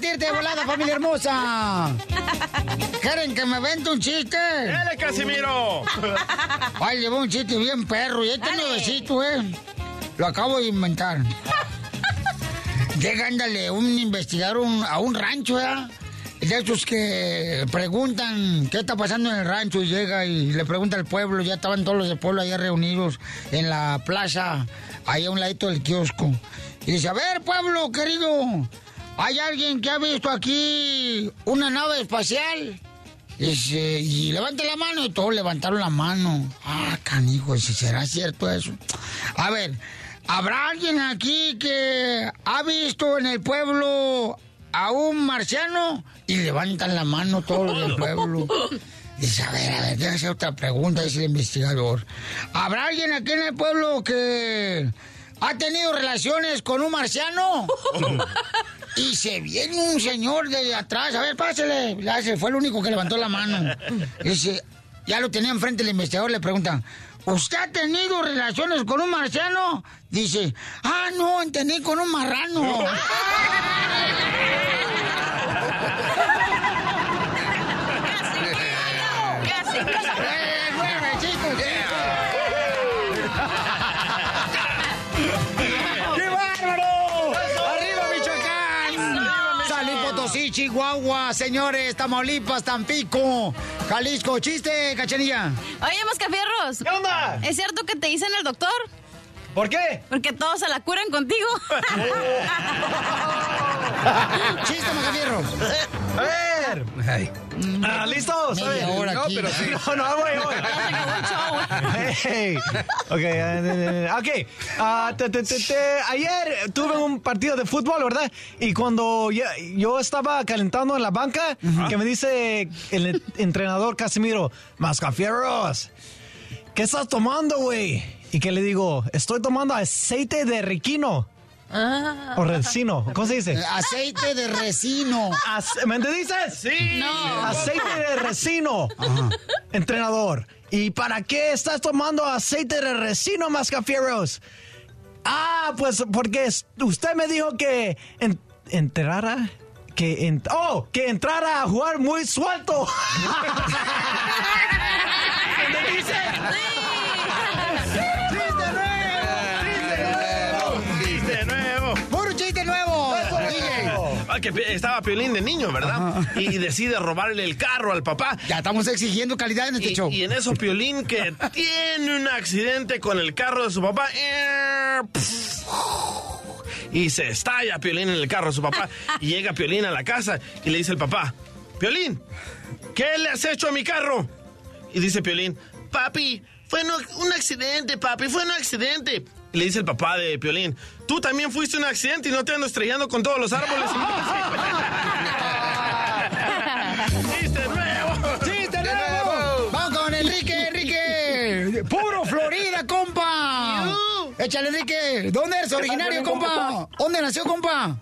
Divertirte, volada, familia hermosa. ¿Quieren que me vente un chiste? ¡Dale, Casimiro! Ay, llevo un chiste bien perro y este Dale. nuevecito, ¿eh? Lo acabo de inventar. Llega, ándale, un investigador un- a un rancho, ¿ya? De esos que preguntan qué está pasando en el rancho y llega y le pregunta al pueblo, ya estaban todos los del pueblo allá reunidos en la plaza, ahí a un ladito del kiosco. Y dice, a ver, pueblo querido, ¿hay alguien que ha visto aquí una nave espacial? Dice, y levante la mano y todos levantaron la mano. Ah, canijo, ¿será cierto eso? A ver, ¿habrá alguien aquí que ha visto en el pueblo a un marciano? Y levantan la mano todos los del pueblo. Dice, a ver, a ver, déjame hacer otra pregunta, dice el investigador. ¿Habrá alguien aquí en el pueblo que ha tenido relaciones con un marciano? Y se viene un señor de atrás, a ver, pásele. Fue el único que levantó la mano. Dice, ya lo tenía enfrente el investigador, le preguntan, ¿usted ha tenido relaciones con un marciano? Dice, ah, no, entendí con un marrano. Chihuahua, señores, Tamaulipas, Tampico, Jalisco. ¡Chiste, cachanilla! Oye, Mascafierros. ¿Qué onda? ¿Es cierto que te dicen el doctor? ¿Por qué? Porque todos se la curan contigo. ¡Chiste, Macafierros! A ver. Ah, ¿Listos? Media hora no, aquí. pero sí. No, no, güey. Hey. Ok, eh, eh, ok. Ah, te- te- te- te- ayer tuve un partido de fútbol, ¿verdad? Y cuando ya- yo estaba calentando en la banca, que me dice el entrenador Casimiro, Mascafierros, ¿qué estás tomando, güey? Y que le digo, estoy tomando aceite de riquino. O resino, ¿cómo se dice? Aceite de resino. Ace- ¿Me entendiste? Sí. No. Aceite de resino. Entrenador. ¿Y para qué estás tomando aceite de resino, Mascafieros? Ah, pues porque usted me dijo que en- entrara. Que en- oh, que entrara a jugar muy suelto. ¿Entendiste? ¡Chiste nuevo! ¡Chiste nuevo! ¡Puro chiste nuevo! DJ. Ah, que estaba Piolín de niño, ¿verdad? Y decide robarle el carro al papá. Ya estamos exigiendo calidad en este Y, show. y en eso Piolín que tiene un accidente con el carro de su papá. eh, Y se estalla Piolín en el carro de su papá. Y llega Piolín a la casa y le dice el papá, Piolín, ¿qué le has hecho a mi carro? Y dice Piolín, papi, fue un accidente, papi, fue un accidente. Y le dice el papá de Piolín, tú también fuiste un accidente y no te ando estrellando con todos los árboles. ¡Chiste nuevo! ¡Chiste nuevo! ¡Vamos con Enrique, Enrique! ¡Puro Florida, compa! Échale, Enrique. ¿Dónde eres originario, compa? ¿Dónde nació, compa?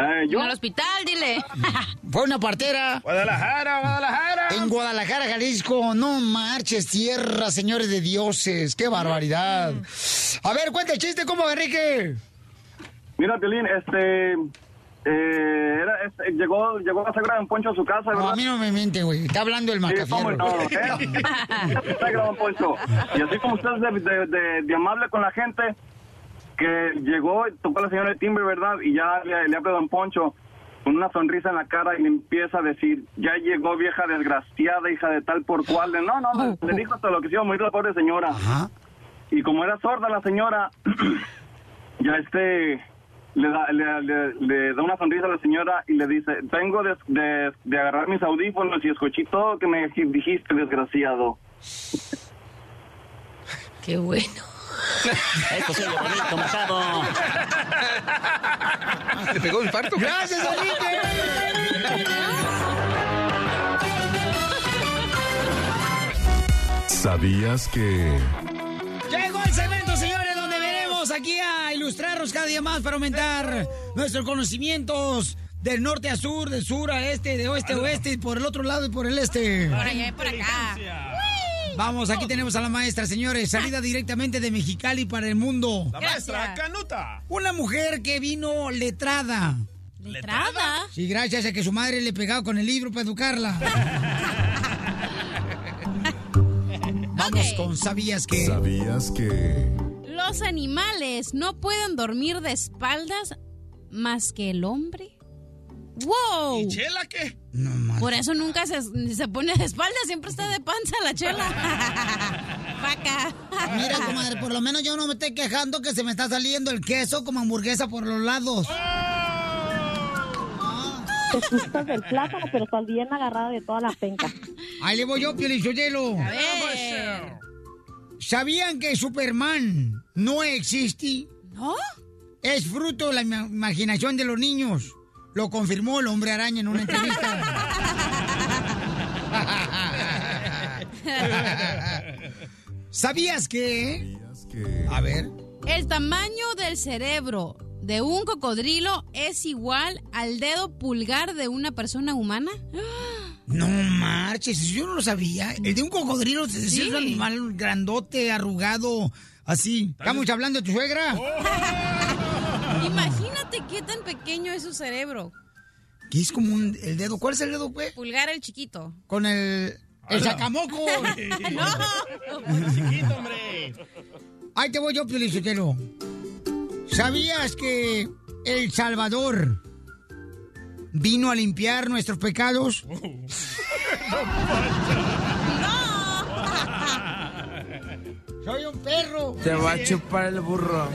Eh, yo, En el hospital, dile. Fue una partera. Guadalajara, Guadalajara. En Guadalajara, Jalisco. No marches, tierra, señores de dioses. ¡Qué barbaridad! A ver, cuenta el chiste, compa, Enrique. mira, Piolín, este... Eh, era, este, llegó, llegó a Sagra Don Poncho a su casa, No, ¿verdad? a mí no me miente, güey. Está hablando el Sí, cómo macafierro. no, ¿eh? Sagra Don Poncho. Y así como usted es de, de- de- de amable con la gente, que llegó, tocó a la señora de timbre, ¿verdad? Y ya le, le habla Don Poncho con una sonrisa en la cara y le empieza a decir, ya llegó vieja desgraciada, hija de tal por cual. De, no, no, le, le dijo hasta lo que se iba a morir la pobre señora. Ajá. Y como era sorda la señora, ya este le da, le, le- le da una sonrisa a la señora y le dice, vengo de, de- de agarrar mis audífonos y escuché todo lo que me dijiste, desgraciado. Qué bueno. Esto se oye bonito, Machado. ¿Te pegó un infarto? ¡Gracias, Enrique! ¿Sabías que... Llegó el segmento, señores, donde veremos aquí a ilustrarnos cada día más para aumentar nuestros conocimientos del norte a sur, del sur a este, de oeste a oeste, y por el otro lado y por el este. Por allá y por acá. Vamos, aquí tenemos a la maestra, señores, salida directamente de Mexicali para el mundo. La maestra. Canuta. Una mujer que vino letrada. ¿Letrada? Sí, gracias a que su madre le pegaba con el libro para educarla. Vamos con ¿sabías que? ¿Sabías que... Los animales no pueden dormir de espaldas más que el hombre. ¡Wow! ¿Y Chela qué? No más. Por eso nunca se, se pone de espaldas, siempre está de panza la chela. Vaca. Mira, comadre, por lo menos yo no me estoy quejando que se me está saliendo el queso como hamburguesa por los lados. Te gustas del plátano, pero estás bien agarrada de toda la penca. Ahí le voy yo, Piolichotelo. ¿Sabían que Superman no existe? ¿No? Es fruto de la ima- imaginación de los niños. Lo confirmó el hombre araña en una entrevista. ¿Sabías que? ¿Sabías que... A ver. El tamaño del cerebro de un cocodrilo es igual al dedo pulgar de una persona humana. No marches, yo no lo sabía. El de un cocodrilo es Sí. un animal grandote, arrugado, así. ¿Estamos hablando de tu suegra? Imagínate qué tan pequeño es su cerebro. Que es como un, el dedo. ¿Cuál es el dedo, pues? Pulgar el chiquito. Con el, el sacamoco. no. Chiquito, hombre. Ahí te voy yo, Piolichotelo. ¿Sabías que El Salvador vino a limpiar nuestros pecados? Soy un perro. Te va a chupar el burro.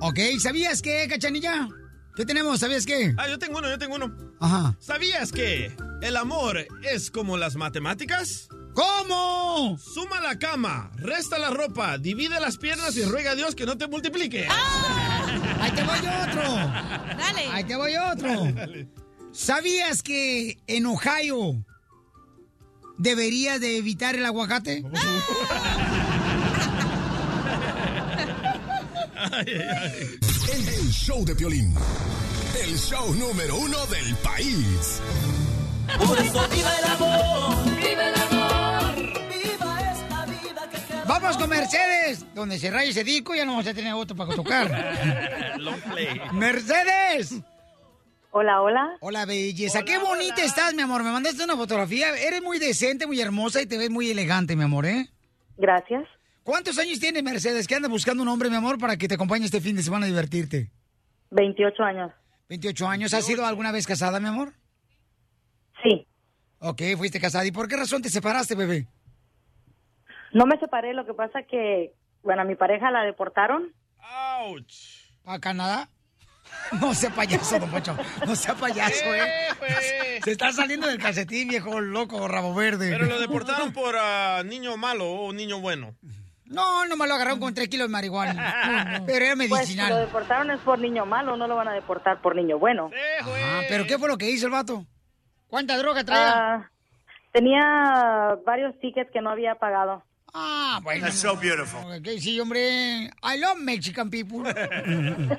Ok, ¿sabías qué, cachanilla? ¿Qué tenemos? ¿Sabías qué? Ah, yo tengo uno, yo tengo uno. Ajá. ¿Sabías que el amor es como las matemáticas? ¿Cómo? Suma la cama, resta la ropa, divide las piernas y ruega a Dios que no te multiplique. Ahí te voy otro. Dale. Ahí te voy otro. ¿Sabías que en Ohio deberías de evitar el aguacate? El, el show de Piolín. El show número uno del país. Por eso viva el amor, viva el amor. Vamos con Mercedes, donde se raya ese disco ya no vamos a tener otro para tocar. Mercedes. Hola, hola. Hola, belleza. Qué bonita estás, mi amor. Me mandaste una fotografía. Eres muy decente, muy hermosa y te ves muy elegante, mi amor, ¿eh? Gracias. ¿Cuántos años tienes, Mercedes? ¿Qué andas buscando un hombre, mi amor, para que te acompañe este fin de semana a divertirte? 28 años. 28 años. ¿Has sido alguna vez casada, mi amor? Sí. Ok, fuiste casada. ¿Y por qué razón te separaste, bebé? No me separé, lo que pasa que, bueno, a mi pareja la deportaron. Ouch. ¿A Canadá? No sea payaso, don Pocho. No sea payaso, ¿eh? pues. Se está saliendo del calcetín, viejo loco, rabo verde. Pero lo deportaron por ah, niño malo o niño bueno. No, no me lo agarraron con 3 kilos de marihuana. Pero era Pues si lo medicinal. deportaron es por niño malo, no lo van a deportar por niño bueno. Ah, ¿pero qué fue lo que hizo el vato? ¿Cuánta droga traía? Ah, tenía varios tickets que no había pagado. Ah, bueno. That's so beautiful. sí, hombre. I love Mexican people.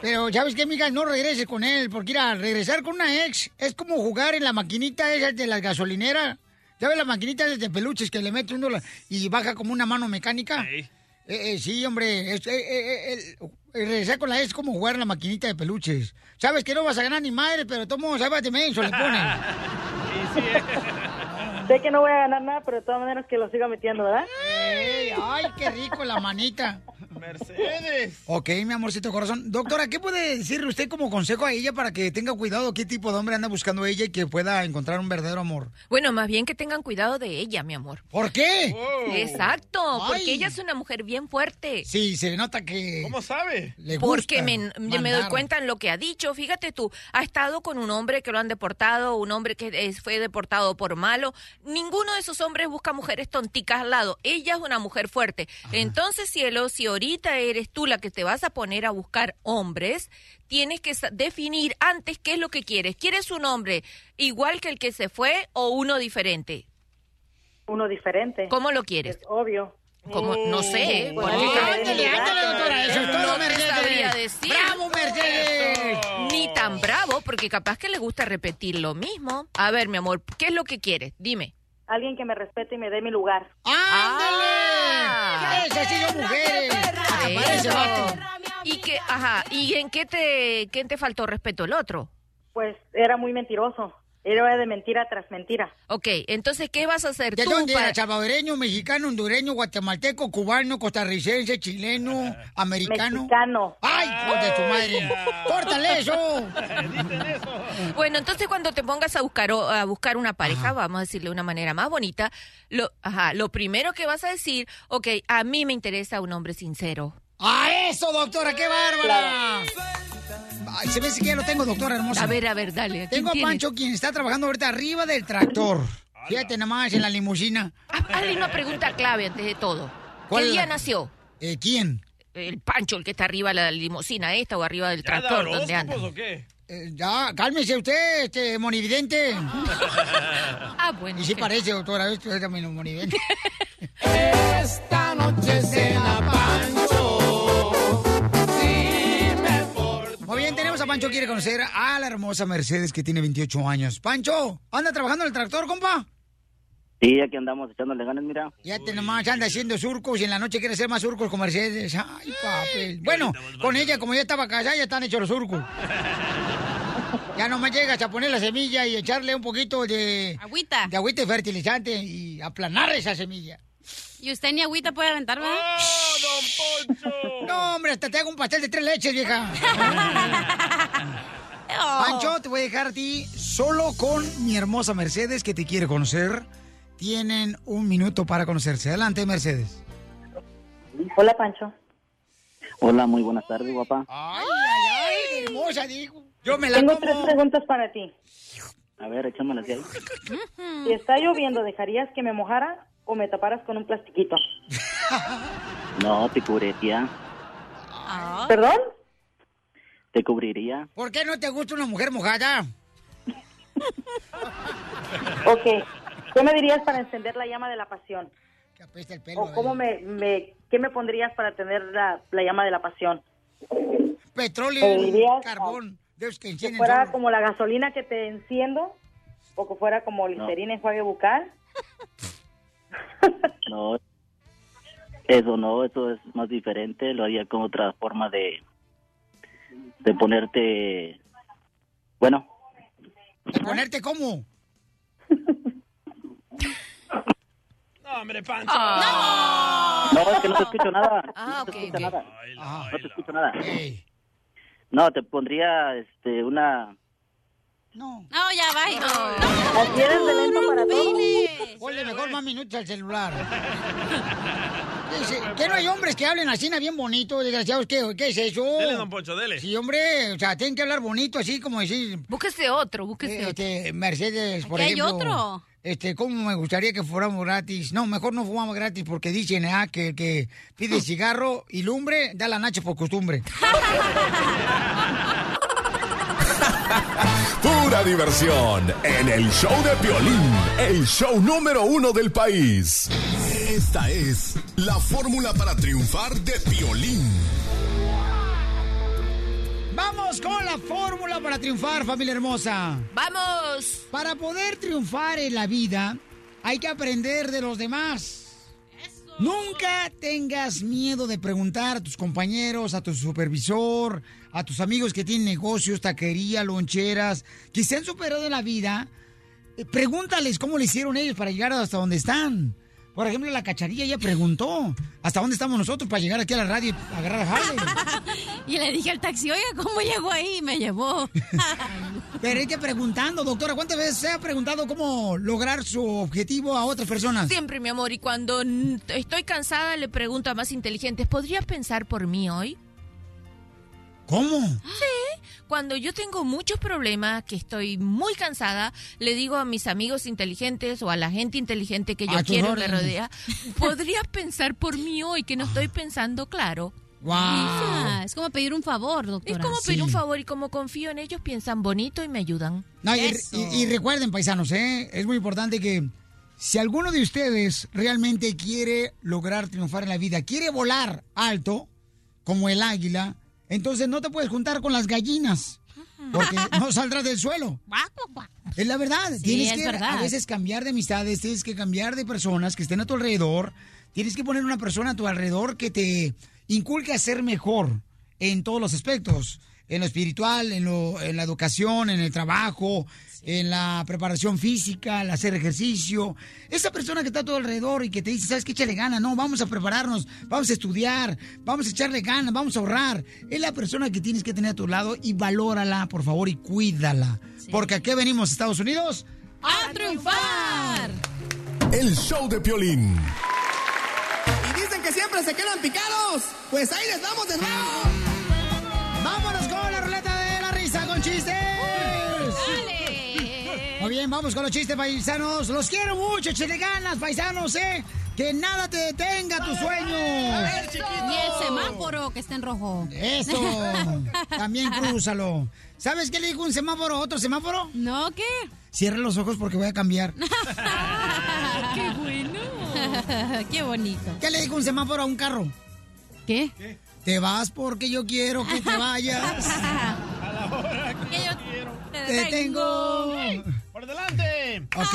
Pero, ¿sabes qué, mija? No regreses con él, porque ir a regresar con una ex es como jugar en la maquinita esa de las gasolineras. ¿Ya ves las maquinitas de peluches que le mete un dólar y baja como una mano mecánica? Eh, eh, sí, hombre. es- eh, regresar con la es como jugar la maquinita de peluches. Sabes que no vas a ganar ni madre, pero tomo, de menso, le ponen. Sé que no voy a ganar nada, pero de todas maneras que lo siga metiendo, ¿verdad? Ey, ay, qué rico la manita. Mercedes. Ok, mi amorcito corazón. Doctora, ¿qué puede decirle usted como consejo a ella para que tenga cuidado qué tipo de hombre anda buscando ella y que pueda encontrar un verdadero amor? Bueno, más bien que tengan cuidado de ella, mi amor. ¿Por qué? Exacto, Ay. porque ella es una mujer bien fuerte. Sí, se nota que ¿Cómo sabe? le gusta Porque me, me doy cuenta en lo que ha dicho. Fíjate tú, ha estado con un hombre que lo han deportado, un hombre que es- fue deportado por malo. Ninguno de esos hombres busca mujeres tonticas al lado. Ella es una mujer fuerte. Entonces, cielo, si ahorita eres tú la que te vas a poner a buscar hombres, tienes que definir antes qué es lo que quieres. ¿Quieres un hombre igual que el que se fue o uno diferente? Uno diferente. ¿Cómo lo quieres? Es obvio. Como, no sé, Pues, porque- Ándale, ándale, doctora, eso es todo, no te Mercedes. sabría decir. ¡Bravo, Mercedes! Ni tan bravo, porque capaz que le gusta repetir lo mismo. A ver, mi amor, ¿qué es lo que quieres? Dime. Alguien que me respete y me dé mi lugar. ¡Ándale! Sí son mujeres. Vato. ¿Y qué, ajá, ¿y en qué te, qué te faltó respeto el otro? Pues era muy mentiroso. Era de mentira tras mentira. Ok, entonces, ¿qué vas a hacer ¿De tú dónde para- era? ¿Salvadoreño, mexicano, hondureño, guatemalteco, cubano, costarricense, chileno, americano? Mexicano. ¡Ay, hijo de tu madre! ¡Córtale eso! Bueno, entonces cuando te pongas a buscar o- a buscar una pareja, vamos a decirle de una manera más bonita, lo, ajá, lo primero que vas a decir, ok, a mí me interesa un hombre sincero. ¡A eso, doctora! ¡Qué bárbara! Ay, se me hace que ya lo tengo, doctora hermosa. A ver, a ver, dale. ¿a quién Tengo a tienes? Pancho, quien está trabajando ahorita arriba del tractor. Fíjate nomás, en la limusina. Ah, Hazle una pregunta clave antes de todo. ¿Cuál ¿Qué día la- nació? Eh, ¿Quién? El Pancho, el que está arriba de la limusina esta o arriba del tractor, ¿dónde anda? o qué? Eh, ya, cálmese usted, este monividente. Ah, bueno. Y sí ok. parece, doctora, esto es también monividente. Esta noche cena Pancho. Pancho, quiere conocer a la hermosa Mercedes que tiene 28 años. Pancho, ¿anda trabajando en el tractor, compa? Sí, aquí andamos echándole ganas, mira. Ya te nomás anda haciendo surcos y en la noche quiere hacer más surcos con Mercedes. Ay, papel. Bueno, con ella, como ya estaba casada, ya están hechos los surcos. Ya nomás llegas a poner la semilla y echarle un poquito de... Agüita. De agüita y fertilizante y aplanar esa semilla. Y usted ni agüita puede aventar, ¿verdad? ¡Oh, don Poncho! No, hombre, hasta te hago un pastel de tres leches, vieja. Pancho, te voy a dejar a ti solo con mi hermosa Mercedes que te quiere conocer. Tienen un minuto para conocerse. Adelante, Mercedes. Hola, Pancho. Hola, muy buenas tardes, guapa. Ay, ay, ay, hermosa, dijo. Yo me la Tengo tres preguntas para ti. A ver, échamelas de ahí. Si está lloviendo, ¿dejarías que me mojara o me taparas con un plastiquito? No, te cubriría. ¿Perdón? Te cubriría. ¿Por qué no te gusta una mujer mojada? Ok. ¿Qué me dirías para encender la llama de la pasión? Que apesta el pelo. ¿O cómo me, me, qué me pondrías para tener la, la llama de la pasión? Petróleo, ¿Me dirías, carbón. Que Que fuera solo. como la gasolina que te enciendo o que fuera como listerina enjuague bucal. No. Eso no, eso es más diferente. Lo haría con otra forma de. de ponerte. Bueno, ¿Ponerte cómo? No, hombre, Pancho. no, es que no te escucho nada. Ah, no te ok, escucho ok. nada. Ajá. No te escucho nada. Ey, No, te pondría este una. No. No, ya va. No. Así eres de lento para todo. Ponle mejor más minutos al celular. Dice, ¿qué no hay hombres que hablen así, bien bonito, desgraciados? ¿Qué, qué es eso? Dele, don Poncho, dele. Sí, hombre, o sea, tienen que hablar bonito, así como decir, Búsquese otro, búsquese otro. este, Mercedes, por Aquí hay ejemplo. otro. Este, ¿cómo me gustaría que fuéramos gratis? No, mejor no fumamos gratis porque dicen, ah, que el que pide cigarro y lumbre da la nacha por costumbre. Pura diversión en el show de Piolín, el show número uno del país. Esta es la fórmula para triunfar de Piolín. Vamos con la fórmula para triunfar, familia hermosa. ¡Vamos! Para poder triunfar en la vida, hay que aprender de los demás. Nunca tengas miedo de preguntar a tus compañeros, a tu supervisor, a tus amigos que tienen negocios, taquería, loncheras, que se han superado en la vida. Eh, Pregúntales cómo le hicieron ellos para llegar hasta donde están. Por ejemplo, la cacharilla ella preguntó hasta dónde estamos nosotros para llegar aquí a la radio y agarrar a Harley. Y le dije al taxi, oiga, ¿cómo llegó ahí? Y me llevó. Pero hay que preguntando, doctora, ¿cuántas veces se ha preguntado cómo lograr su objetivo a otras personas? Siempre, mi amor, y cuando estoy cansada le pregunto a más inteligentes, ¿podrías pensar por mí hoy? ¿Cómo? Sí, cuando yo tengo muchos problemas, que estoy muy cansada, le digo a mis amigos inteligentes o a la gente inteligente que yo A quiero órdenes. rodea, ¿podrías pensar por mí hoy que no estoy pensando claro? Hija, es como pedir un favor, doctora. Es como pedir un favor y como confío en ellos, piensan bonito y me ayudan. No, y, Eso. y- y recuerden, paisanos, ¿eh? es muy importante que si alguno de ustedes realmente quiere lograr triunfar en la vida, quiere volar alto, como el águila, entonces no te puedes juntar con las gallinas, porque no saldrás del suelo. Es la verdad. Sí, tienes es que verdad. a veces cambiar de amistades, tienes que cambiar de personas que estén a tu alrededor. Tienes que poner una persona a tu alrededor que te inculque a ser mejor en todos los aspectos. En lo espiritual, en, lo- en la educación, en el trabajo, en la preparación física, el hacer ejercicio. Esa persona que está a tu alrededor y que te dice, ¿sabes qué? Échale ganas. No, vamos a prepararnos, vamos a estudiar, vamos a echarle ganas, vamos a ahorrar. Es la persona que tienes que tener a tu lado y valórala, por favor, y cuídala. Porque aquí venimos, Estados Unidos. ¡A triunfar! El show de Piolín. Y dicen que siempre se quedan picados. Pues ahí les damos de nuevo. ¡Vámonos chistes! Muy bien, vamos con los chistes paisanos. Los quiero mucho, échale ganas, paisanos, ¿eh? Que nada te detenga tus sueños. Ni el semáforo que está en rojo. Eso. También crúzalo. ¿Sabes qué le dijo un semáforo a otro semáforo? No, ¿qué? Cierra los ojos porque voy a cambiar. ¡Qué bueno! ¡Qué bonito! ¿Qué le dijo un semáforo a un carro? ¿Qué? Te vas porque yo quiero que te vayas. Te detengo. ¡Por delante! Ok.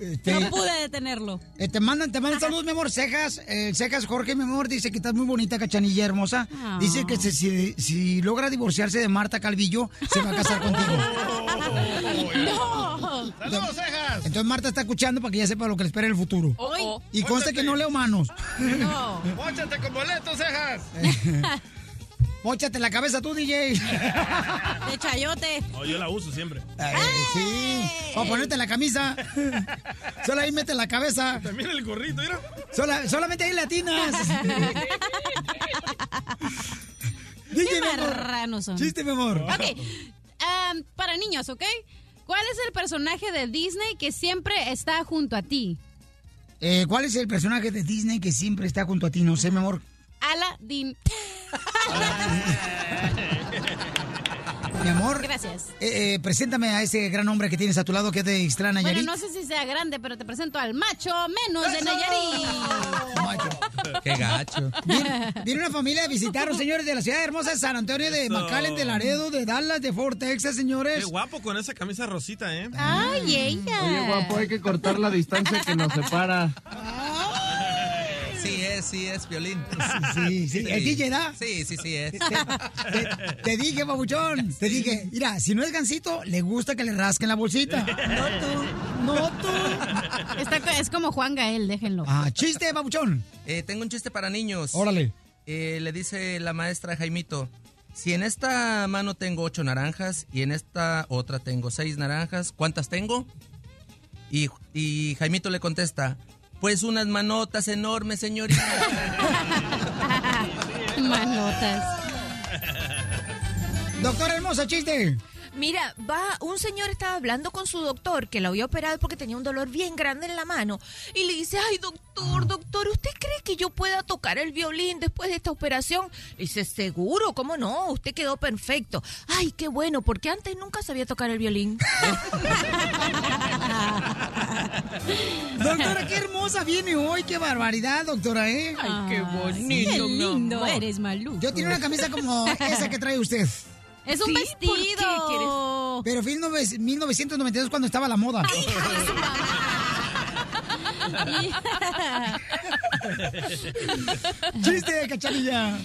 Este, No pude detenerlo. eh, te mandan, te mandan saludos, mi amor. Cejas, eh, Cejas Jorge, mi amor, dice que estás muy bonita, cachanilla hermosa. Ah. Dice que se- si, si logra divorciarse de Marta Calvillo, se va a casar contigo. ¡No! ¡Saludos, cejas! Entonces Marta está escuchando para que ya sepa lo que le espera en el futuro. Oh, oh. Y conste que no leo manos. No. ¡Móchate con boletos, cejas! Móchate la cabeza tú, DJ. De chayote. No, yo la uso siempre. Sí. O ponerte la camisa. Solo ahí mete la cabeza. También el gorrito, mira. Sola- solamente ahí latinas. DJ, marranos son. Chiste, mi amor. Ok. am, para niños, ¿ok? ¿Cuál es el personaje de Disney que siempre está junto a ti? Eh, ¿Cuál es el personaje de Disney que siempre está junto a ti? No sé, mi amor. Aladdin. Mi amor. Gracias. eh, eh, preséntame a ese gran hombre que tienes a tu lado que es de Bueno, Nayarit. no sé si sea grande, pero te presento al macho menos de Nayarit. Macho. Qué gacho. Viene, viene una familia a visitarnos, señores, de la ciudad hermosa de San Antonio, de Eso. McAllen, de Laredo, de Dallas, de Fort Texas, señores. Qué guapo con esa camisa rosita, ¿eh? Ay, ella. Oye, guapo, hay que cortar la distancia que nos separa. Sí es, sí es, violín. Sí, sí, ¿es DJ, da? Sí, sí, sí es. Te, te dije, babuchón, te dije, mira, si no es gancito, le gusta que le rasquen la bolsita. No tú, no tú. Está es como Juan Gael, déjenlo. Ah, chiste, babuchón. Eh, tengo un chiste para niños. Órale. Eh, le dice la maestra a Jaimito, si en esta mano tengo ocho naranjas y en esta otra tengo seis naranjas, ¿cuántas tengo? Y, y Jaimito le contesta, pues unas manotas enormes, señorita. Manotas. Doctor hermosa, chiste. Mira, va, un señor estaba hablando con su doctor que lo había operado porque tenía un dolor bien grande en la mano y le dice, ay doctor, doctor, ¿usted cree que yo pueda tocar el violín después de esta operación? Le dice, seguro, ¿cómo no? Usted quedó perfecto. Ay, qué bueno, porque antes nunca sabía tocar el violín. Doctora, qué hermosa viene hoy, qué barbaridad, doctora, ¿eh? Ay, qué bonito, Qué mi lindo amor. eres, Malú. Yo tenía una camisa como esa que trae usted. Es un Sí, vestido. ¿por qué quieres? Pero fue en nove- 1992 cuando estaba la moda. Chiste, cachanilla.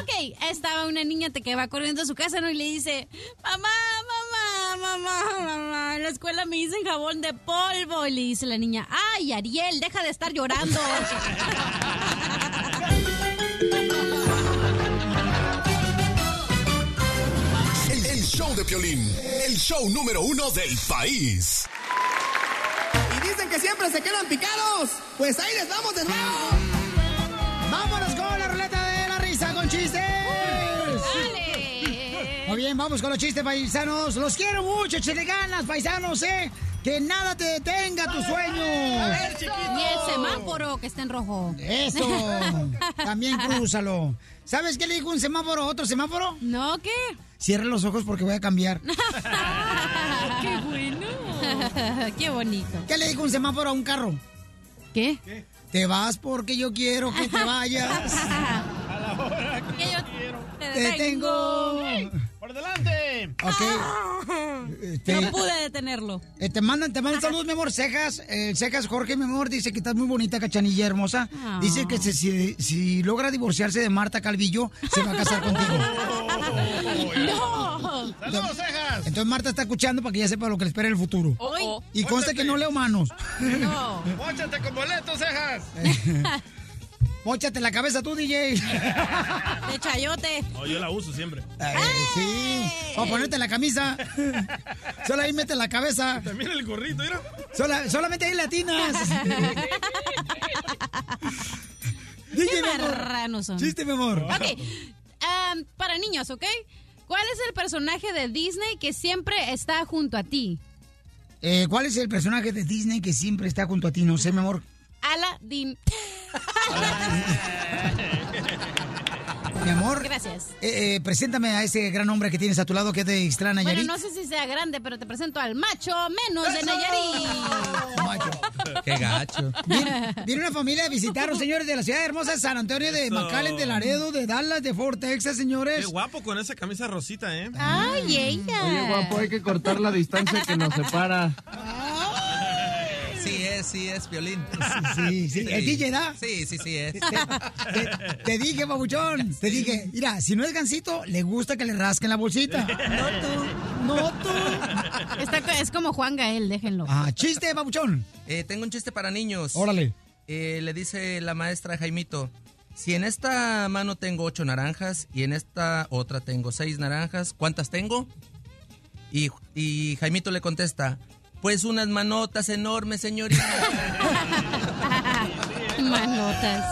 ok, estaba una niña que va corriendo a su casa ¿no? y le dice, mamá, mamá, mamá, mamá, en la escuela me dicen jabón de polvo. Y le dice la niña, ay, Ariel, deja de estar llorando. de Piolín, el show número uno del país. Y dicen que siempre se quedan picados. Pues ahí les damos de nuevo. Vámonos con la ruleta de la risa con chistes. Dale. Muy bien, vamos con los chistes paisanos. Los quiero mucho, échale ganas, paisanos, ¿eh? Que nada te detenga tu sueño. Ni el semáforo que está en rojo. Eso. También crúzalo. ¿Sabes qué le dijo un semáforo a otro semáforo? No, ¿qué? Cierra los ojos porque voy a cambiar. ¡Qué bueno! ¡Qué bonito! ¿Qué le dijo un semáforo a un carro? ¿Qué? Te vas porque yo quiero que te vayas. Que yo te Te tengo. ¡Por delante! Ok. Este, No pude detenerlo. eh, te mandan, te mandan saludos, mi amor. Cejas, eh, Cejas Jorge, mi amor, dice que estás muy bonita, cachanilla hermosa. Ah. Dice que se- si, si logra divorciarse de Marta Calvillo, se va a casar contigo. ¡No! ¡Saludos, cejas! Entonces Marta está escuchando para que ya sepa lo que le espera en el futuro. Hoy. Y consta que no leo manos. No. ¡Móchate con boletos, cejas! Móchate la cabeza tú, DJ. De chayote. No, yo la uso siempre. Eh, sí. O ponerte la camisa. Solo ahí mete la cabeza. También el gorrito, mira. Sola- solamente ahí latinas. ¡Qué DJ, marranos son! Chiste, mi amor. Ok. para niños, ¿ok? ¿Cuál es el personaje de Disney que siempre está junto a ti? Eh, ¿Cuál es el personaje de Disney que siempre está junto a ti? No sé, mi amor. Aladdin. Mi amor. Gracias. Eh, eh, preséntame a ese gran hombre que tienes a tu lado que es de Ixtlán, Bueno, Nayarit. no sé si sea grande, pero te presento al macho menos de Nayarit. Qué gacho. Viene, viene una familia a visitarnos, señores, de la ciudad hermosa de San Antonio, de Eso. McAllen, de Laredo, de Dallas, de Fort Texas, señores. Qué guapo con esa camisa rosita, ¿eh? Ay, ella. Oye, guapo, hay que cortar la distancia que nos separa. Sí es, sí es, violín. Sí, sí. ¿El DJ da? Sí, sí, sí es. Te, te dije, babuchón. Te dije, mira, si no es gancito, le gusta que le rasquen la bolsita. No tú, no tú. Está es como Juan Gael, déjenlo. Ah, chiste, babuchón. Eh, tengo un chiste para niños. Órale. Eh, le dice la maestra a Jaimito, si en esta mano tengo ocho naranjas y en esta otra tengo seis naranjas, ¿cuántas tengo? Y, y Jaimito le contesta, pues unas manotas enormes, señorita. Manotas.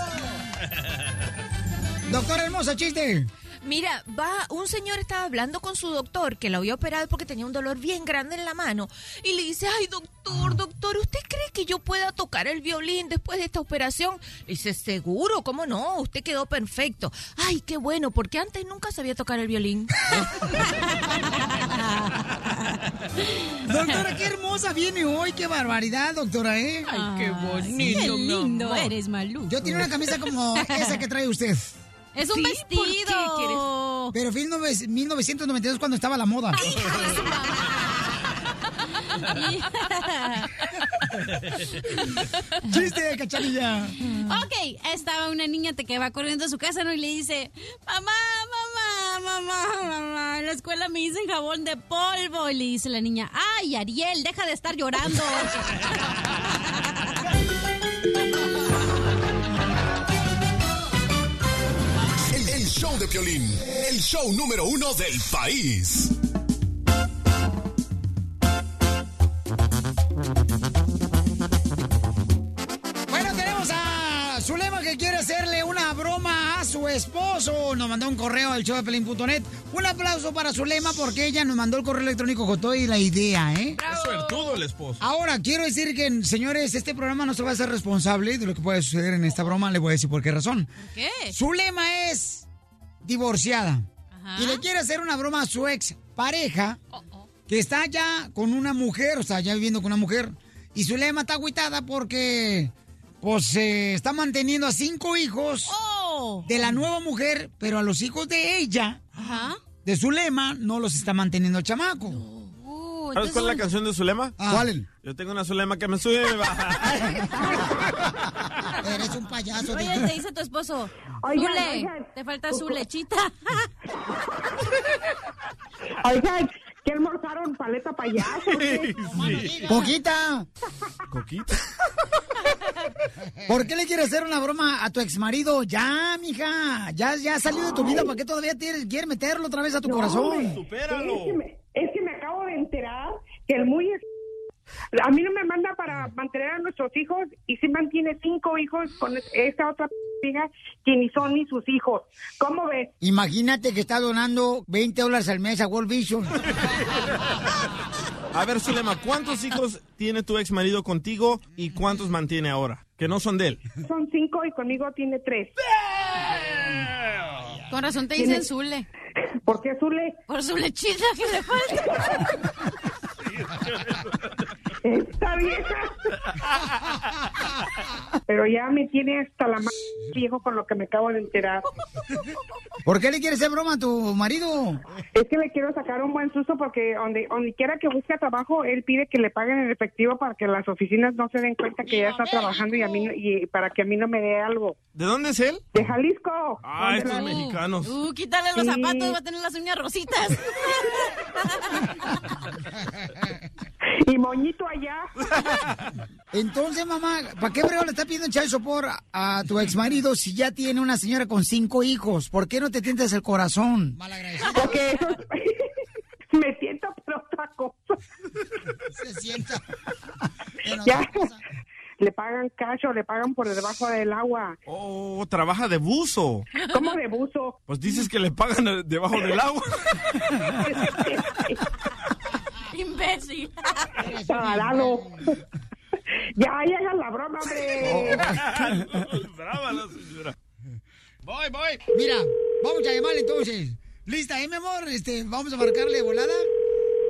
Doctora hermosa, chiste. Mira, va, un señor estaba hablando con su doctor que lo había operado porque tenía un dolor bien grande en la mano y le dice, ay doctor, doctor, ¿usted cree que yo pueda tocar el violín después de esta operación? Le dice, seguro, ¿cómo no? Usted quedó perfecto. Ay, qué bueno, porque antes nunca sabía tocar el violín. Doctora, qué hermosa viene hoy, qué barbaridad, doctora, ¿eh? Ay, qué bonito, Qué mi lindo amor. eres, Malú. Yo tengo una camisa como esa que trae usted. Es un Sí, ¿por qué vestido. Pero fue en nove- 1992 cuando estaba la moda. Chiste, cachanilla. ok, estaba una niña que va corriendo a su casa ¿no? y le dice, mamá, mamá, mamá, mamá, en la escuela me dicen jabón de polvo. Y le dice la niña, ay, Ariel, deja de estar llorando. de Piolín, el show número uno del país. Bueno, tenemos a Zulema que quiere hacerle una broma a su esposo. Nos mandó un correo al showdepelín.net. Un aplauso para Zulema porque ella nos mandó el correo electrónico con toda la idea, ¿eh? Es suertudo el esposo. Ahora, quiero decir que, señores, este programa no se va a hacer responsable de lo que puede suceder en esta broma. Le voy a decir por qué razón. ¿Qué? Zulema es divorciada y le quiere hacer una broma a su ex pareja que está ya con una mujer, o sea, ya viviendo con una mujer. Y Zulema está agüitada porque, pues, se está manteniendo a cinco hijos Oh. de la nueva mujer, pero a los hijos de ella, Ajá. de Zulema, no los está manteniendo el chamaco. ¿Sabes cuál es la canción de Zulema? Ah. ¿Cuál? Yo tengo una Zulema que me sube y me baja. Eres un payaso. Oye, te dice tu esposo, Oigan, Zule, oigan. te falta su lechita. Oigan, ¿qué almorzaron? ¿Paleta payaso? o qué? Poquita. Coquita. ¿Por qué le quieres hacer una broma a tu exmarido? Ya, mija. Ya, ya salió de tu vida. ¿Para qué todavía tienes, quieres meterlo otra vez a tu No, corazón? hombre, Es que, me, es que me acabo de enterar que el muy... A mí no me manda para mantener a nuestros hijos y sí mantiene cinco hijos con esa otra hija que ni son ni sus hijos. ¿Cómo ves? Imagínate que está donando 20 dólares al mes a World Vision. A ver, Zulema, ¿cuántos hijos tiene tu ex marido contigo y cuántos mantiene ahora? Que no son de él. Son cinco y conmigo tiene tres. Con razón te ¿Tiene- dicen Zule. ¿Por qué Zule? Por su lechita que le falta. Esta vieja. Pero ya me tiene hasta la mano viejo con lo que me acabo de enterar. ¿Por qué le quieres hacer broma a tu marido? Es que le quiero sacar un buen susto porque donde, donde quiera que busque trabajo, él pide que le paguen en efectivo para que las oficinas no se den cuenta que ya está trabajando y a mí no- y para que a mí no me dé algo. ¿De dónde es él? De Jalisco. Ah, ¿Dónde estos la- mexicanos. Uh, quítale los Sí. zapatos, va a tener las uñas rositas. Y moñito allá. Entonces, mamá, ¿para qué brego le está pidiendo child support a, a tu ex marido si ya tiene una señora con cinco hijos? ¿Por qué no te tientas el corazón? Porque eso me siento por otra cosa. Se sienta. Ya. Le pagan cash o le pagan por debajo del agua. Oh, trabaja de buzo. ¿Cómo de buzo? Pues dices que le pagan debajo del agua. Imbécil. Tarado. Ya, ya hagan la broma, hombre. Brava la señora. Voy, voy. Mira, vamos a llamarle entonces. ¿Lista, eh, mi amor? Este, vamos a marcarle de volada.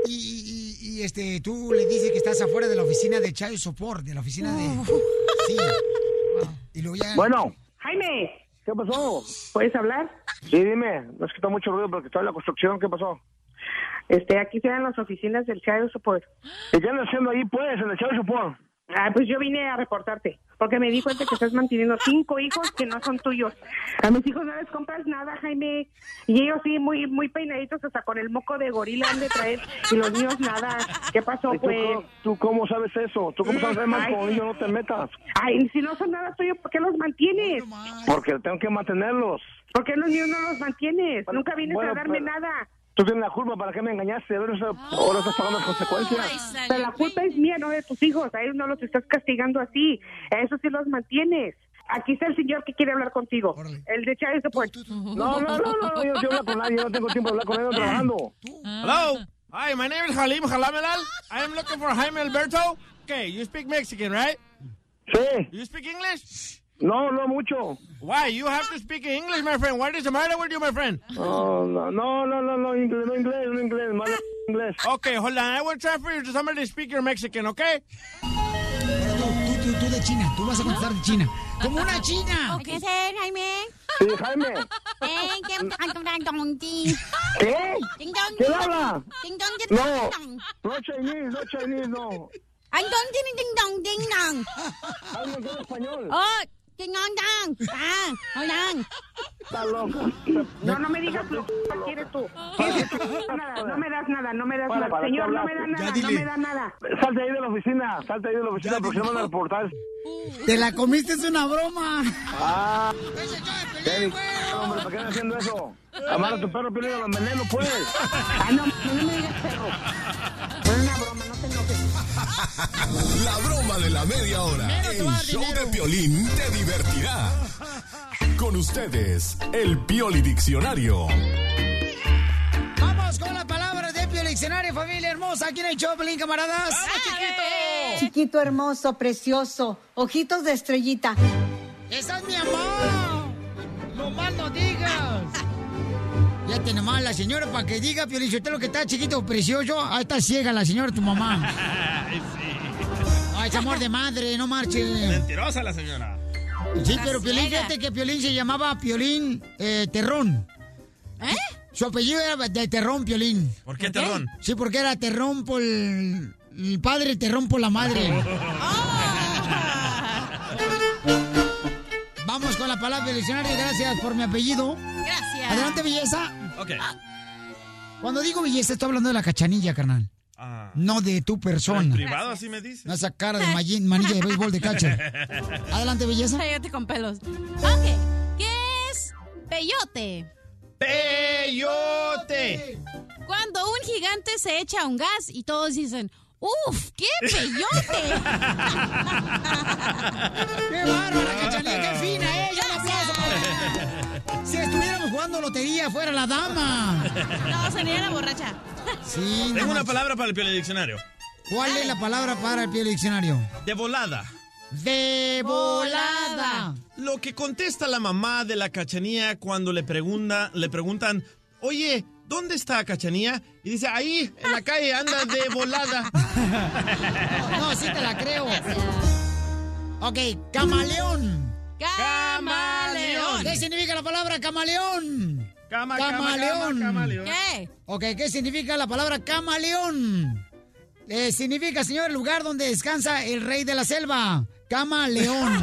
Y, y- y, y, este, tú le dices que estás afuera de la oficina de Child Support, de la oficina de... Sí. Y luego ya... Bueno. Jaime. ¿Qué pasó? ¿Puedes hablar? Sí, dime. No es que está mucho ruido porque estoy en la construcción. ¿Qué pasó? Este, aquí están las oficinas del Child Support. ¿Y qué andas haciendo ahí, pues, en el Child Support? Ah, pues yo vine a reportarte, porque me di cuenta que estás manteniendo cinco hijos que no son tuyos. A mis hijos no les compras nada, Jaime. Y ellos sí, muy muy peinaditos, hasta con el moco de gorila han de traer. Y los niños nada. ¿Qué pasó, ¿Y tú, pues? ¿Tú cómo sabes eso? ¿Tú cómo sabes Ay. con niños no te metas? Ay, si no son nada tuyo, ¿por qué los mantienes? Porque tengo que mantenerlos. ¿Por qué los niños no los mantienes? Nunca vienes bueno, a darme pero- nada. Tú tienes la culpa, ¿para qué me engañaste? Ahora estás pagando las consecuencias. Pero la culpa es mía, no de tus hijos. A ellos no los estás castigando así. A eso sí los mantienes. Aquí está el señor que quiere hablar contigo. El de Child Support. No, no, no, no, yo no quiero hablar con nadie, yo no tengo tiempo de hablar con él, estoy trabajando. Hello. Hi, my name is Halim Halamelal. I am looking for Jaime Alberto. Okay, you speak Mexican, right? Sí. You speak English? No, no mucho. Why? You have to speak in English, my friend. What is the matter with you, my friend? No, no, no, no, no, no, inglés, no inglés, no inglés, malo inglés. Okay, hold on. I will transfer you to somebody to speak your Mexican, okay? Tú, tú, tú de China, tú vas a contestar de China. ¡Como una china! ¿Qué es, Jaime? Sí, Jaime. ¿qué? ¿Qué? ¿Qué? Ding dong. ¿Quién habla? Ding dong, ding No, dong. no Chinese, no Chinese, no. Ay, dong, ding ding dong, ding dong. Hablan en español. Oh, dong dong. Ah, hold on. Está loca. No, no me digas lo que quieres tú. ¿Quieres tú? Nada, no me das nada, no me das Para, nada. para, Señor, ¿qué no me da nada, no me da nada. Salte ahí de la oficina, salte ahí de la oficina porque se van a reportar. Te la comiste, es una broma. Ah, Kenny, hombre, ¿para qué andas haciendo eso? Amar a tu perro, pero los venenos, pues. Ah, no, no me digas perro. Fue una broma, no te enojes. La broma de la media hora. El show de Piolín te divertirá. Con ustedes, el Pioli Diccionario. Vamos con las palabras de Pio Diccionario, familia hermosa. Aquí en el Choplin, camaradas. Chiquito, hermoso, precioso, ojitos de estrellita. ¡Esa es mi mamá! ¡No más no digas! Ya te nomás la señora para que diga, Pio lo que está chiquito, precioso. Ahí está ciega la señora, tu mamá. Ay, es amor de madre, no marche. Mentirosa la señora. Sí, pero Piolín, fíjate que Piolín se llamaba Piolín eh, Terrón. ¿Eh? Su apellido era de Terrón, Piolín. ¿Por qué Terrón? Sí, porque era Terrón por el, el padre, Terrón por la madre. Vamos con la palabra del diccionario, gracias por mi apellido. Gracias. Adelante, belleza. Ok. Cuando digo belleza, estoy hablando de la cachanilla, carnal. Ah. No de tu En persona. privado así me dice. No esa cara de manilla de béisbol de cacha. Adelante, belleza. Cállate con pelos. Ok. ¿Qué es peyote? ¡Peyote! Cuando un gigante se echa un gas y todos dicen, ¡Uf! ¡Qué peyote! ¡Qué bárbara, Cachanilla! ¡Qué fina, eh! ¡Ya un aplauso! Estuviéramos jugando lotería, fuera la dama. No, sería la borracha. Sí, no Tengo una palabra para el Piolín Diccionario. ¿Cuál es la palabra para el pie del diccionario? De volada. De volada. Lo que contesta la mamá de la cachanía cuando le, pregunta, le preguntan, oye, ¿dónde está cachanía? Y dice, ahí, en la calle, anda de volada. No, sí te la creo. Ok, camaleón. Camaleón. ¿Qué significa la palabra camaleón? Cama, camaleón. cama, camaleón. ¿Qué? Ok, ¿qué significa la palabra camaleón? Eh, significa, señor, el lugar donde descansa el rey de la selva. Camaleón.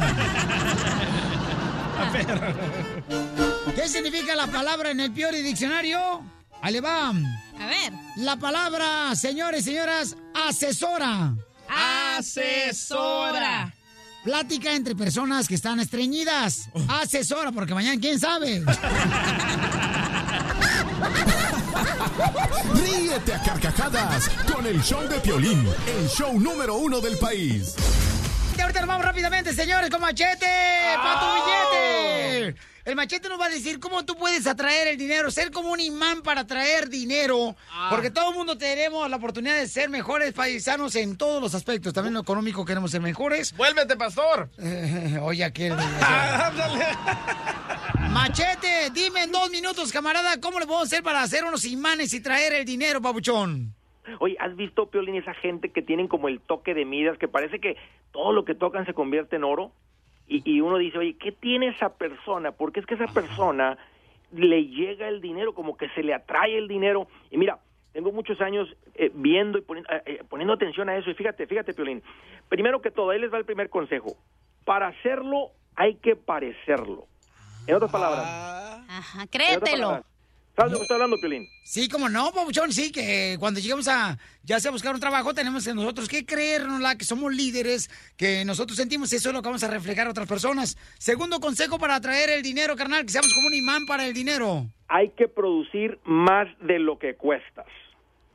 ¿Qué significa la palabra en el Piori Diccionario? Ahí le va. A ver. La palabra, señores y señoras, asesora. Asesora. Plática entre personas que están estreñidas. Asesora, porque mañana quién sabe. Ríete a carcajadas con el show de Piolín, el show número uno del país. Y ahorita nos vamos rápidamente, señores, con Machete. ¡Pa' tu billete! El machete nos va a decir cómo tú puedes atraer el dinero, ser como un imán para atraer dinero. Porque todo el mundo tenemos la oportunidad de ser mejores paisanos en todos los aspectos. También en lo económico queremos ser mejores. ¡Vuélvete, pastor! Eh, oye, aquel. Ándale. Machete, dime en dos minutos, camarada, ¿cómo le podemos hacer para hacer unos imanes y traer el dinero, papuchón? Oye, ¿has visto, Piolín, esa gente que tienen como el toque de Midas, que parece que todo lo que tocan se convierte en oro? Y, y uno dice, oye, ¿qué tiene esa persona? Porque es que esa persona le llega el dinero, como que se le atrae el dinero. Y mira, tengo muchos años eh, viendo y poniendo, eh, eh, poniendo atención a eso. Y fíjate, fíjate, Piolín. Primero que todo, ahí les va el primer consejo. Para hacerlo hay que parecerlo. En otras palabras. Ajá, en otras créetelo. palabras, ¿Sabes de lo que estoy hablando, Piolín? Sí, como no, papuchón, sí, que cuando llegamos a, ya sea a buscar un trabajo, tenemos que nosotros que creernos la que somos líderes, que nosotros sentimos eso es lo que vamos a reflejar a otras personas. Segundo consejo para atraer el dinero, carnal, que seamos como un imán para el dinero. hay que producir más de lo que cuestas.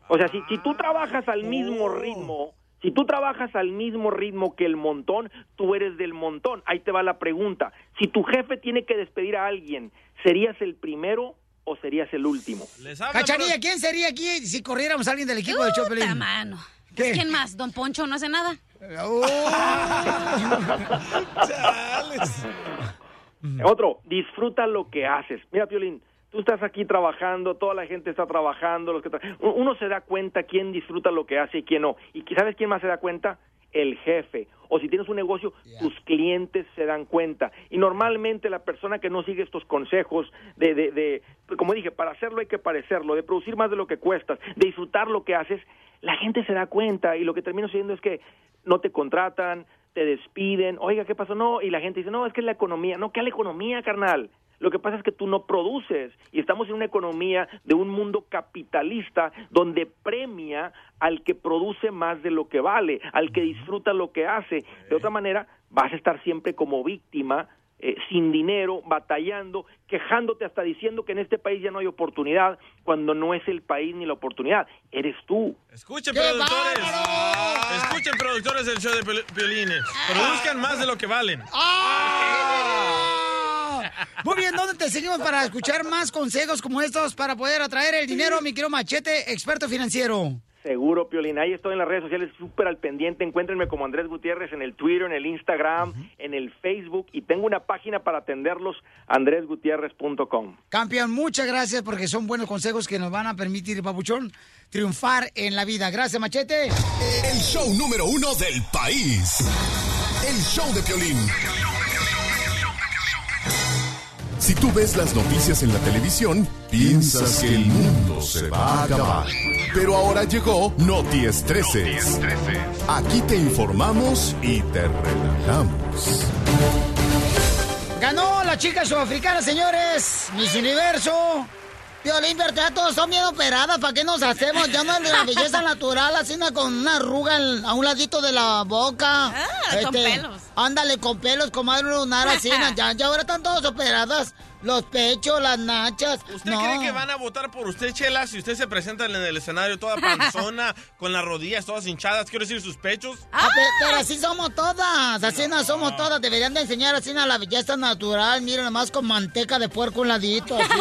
O sea, si, si tú trabajas al mismo ritmo, si tú trabajas al mismo ritmo que el montón, tú eres del montón. Ahí te va la pregunta. Si tu jefe tiene que despedir a alguien, ¿serías el primero o serías el último? Cachanilla, ¿quién sería aquí si corriéramos a alguien del equipo de Chopelín? mano. ¿Qué? ¿Quién más? ¿Don Poncho no hace nada? Otro, disfruta lo que haces. Mira, Piolín, tú estás aquí trabajando, toda la gente está trabajando, los que tra- uno se da cuenta quién disfruta lo que hace y quién no. ¿Y sabes quién más se da cuenta? El jefe. O si tienes un negocio, tus clientes se dan cuenta. Y normalmente la persona que no sigue estos consejos de, de, de, como dije, para hacerlo hay que parecerlo, de producir más de lo que cuestas, de disfrutar lo que haces, la gente se da cuenta y lo que termina sucediendo es que no te contratan, te despiden, oiga, ¿qué pasó? No, y la gente dice, no, es que es la economía. No, ¿qué es la economía, carnal? Lo que pasa es que tú no produces y estamos en una economía de un mundo capitalista donde premia al que produce más de lo que vale, al que disfruta lo que hace. De otra manera, vas a estar siempre como víctima, eh, sin dinero, batallando, quejándote hasta diciendo que en este país ya no hay oportunidad, cuando no es el país ni la oportunidad, eres tú. Escuchen, productores. Escuchen, productores del show de Piol- Piolines. Produzcan más de lo que valen. Muy bien, ¿dónde te seguimos para escuchar más consejos como estos para poder atraer el dinero, mi querido Machete, experto financiero? Seguro, Piolín. Ahí estoy en las redes sociales súper al pendiente. Encuéntrenme como Andrés Gutiérrez en el Twitter, en el Instagram, en el Facebook. Y tengo una página para atenderlos, andresgutierrez.com. Campeón, muchas gracias porque son buenos consejos que nos van a permitir, Papuchón, triunfar en la vida. Gracias, Machete. El show número uno del país. El show de Piolín. Si tú ves las noticias en la televisión, piensas que el mundo se va a acabar. Pero ahora llegó Noti Estreses. Aquí te informamos y te relajamos. Ganó la chica sudafricana, señores. Miss Universo. Violín, pero ya todos son bien operadas. ¿Para qué nos hacemos? Ya no es de la belleza natural, así no con una arruga en- a un ladito de la boca. Ah, con pelos. Ándale, con pelos, comadre lunar, así, ya, ya ahora están todos operadas. Los pechos, las nachas. ¿Usted no. cree que van a votar por usted, Chela, si usted se presenta en el escenario toda panzona, con las rodillas todas hinchadas, quiero decir sus pechos? Ah, pe- pero así somos todas, así no somos todas. Deberían de enseñar así a la belleza natural. Miren, nomás con manteca de puerco un ladito. Así,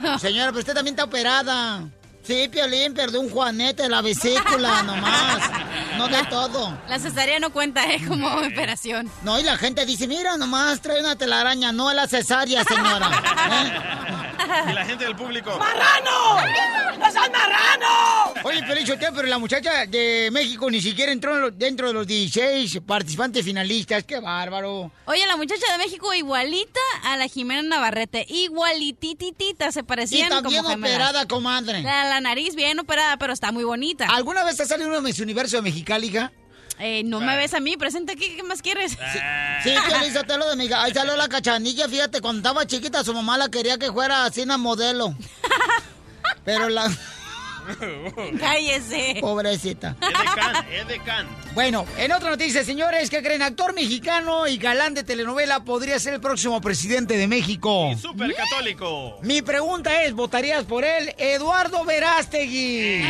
¿no? Señora, pero usted también está operada. Sí, Piolín, perdió un juanete de la vesícula nomás. No de todo. La cesárea no cuenta, ¿eh? Como operación. No, y la gente dice, mira, nomás trae una telaraña, no la cesárea, señora. Y la gente del público. ¡Marrano! ¡No seas marrano! Oye, Piolín Sotelo, pero la muchacha de México ni siquiera entró dentro de los 16 participantes finalistas. ¡Qué bárbaro! Oye, la muchacha de México igualita a la Jimena Navarrete. Igualitititita, se Y parecían está como bien gemelas. operada, comadre. La, la nariz bien operada, pero está muy bonita. ¿Alguna vez te ha salido uno de Miss Universo de Mexicali, hija? Eh, no me ves a mí, presenta aquí, ¿qué más quieres? Sí, Piolín Sotelo de Mexicali. Ahí salió la cachanilla, fíjate, cuando estaba chiquita su mamá la quería que fuera así una modelo. Pero la... Cállese. Pobrecita. Edecán, Edecán. Bueno, en otra noticia, señores, ¿qué creen? Actor mexicano y galán de telenovela podría ser el próximo presidente de México. Súper católico. Mi pregunta es, ¿votarías por él? Eduardo Verástegui.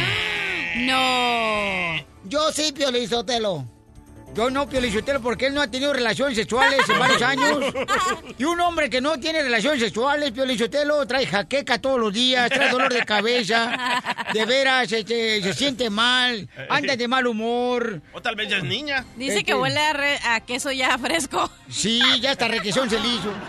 No. Yo sí, Piolizotelo. Yo no, Piolizotelo, porque él no ha tenido relaciones sexuales en varios años. Y un hombre que no tiene relaciones sexuales, Piolizotelo, trae jaqueca todos los días, trae dolor de cabeza, de veras, se, se- se siente mal, anda de mal humor. O tal vez ya es niña. Dice Este- que huele a, re- a queso ya fresco. Sí, ya hasta requesón se le hizo.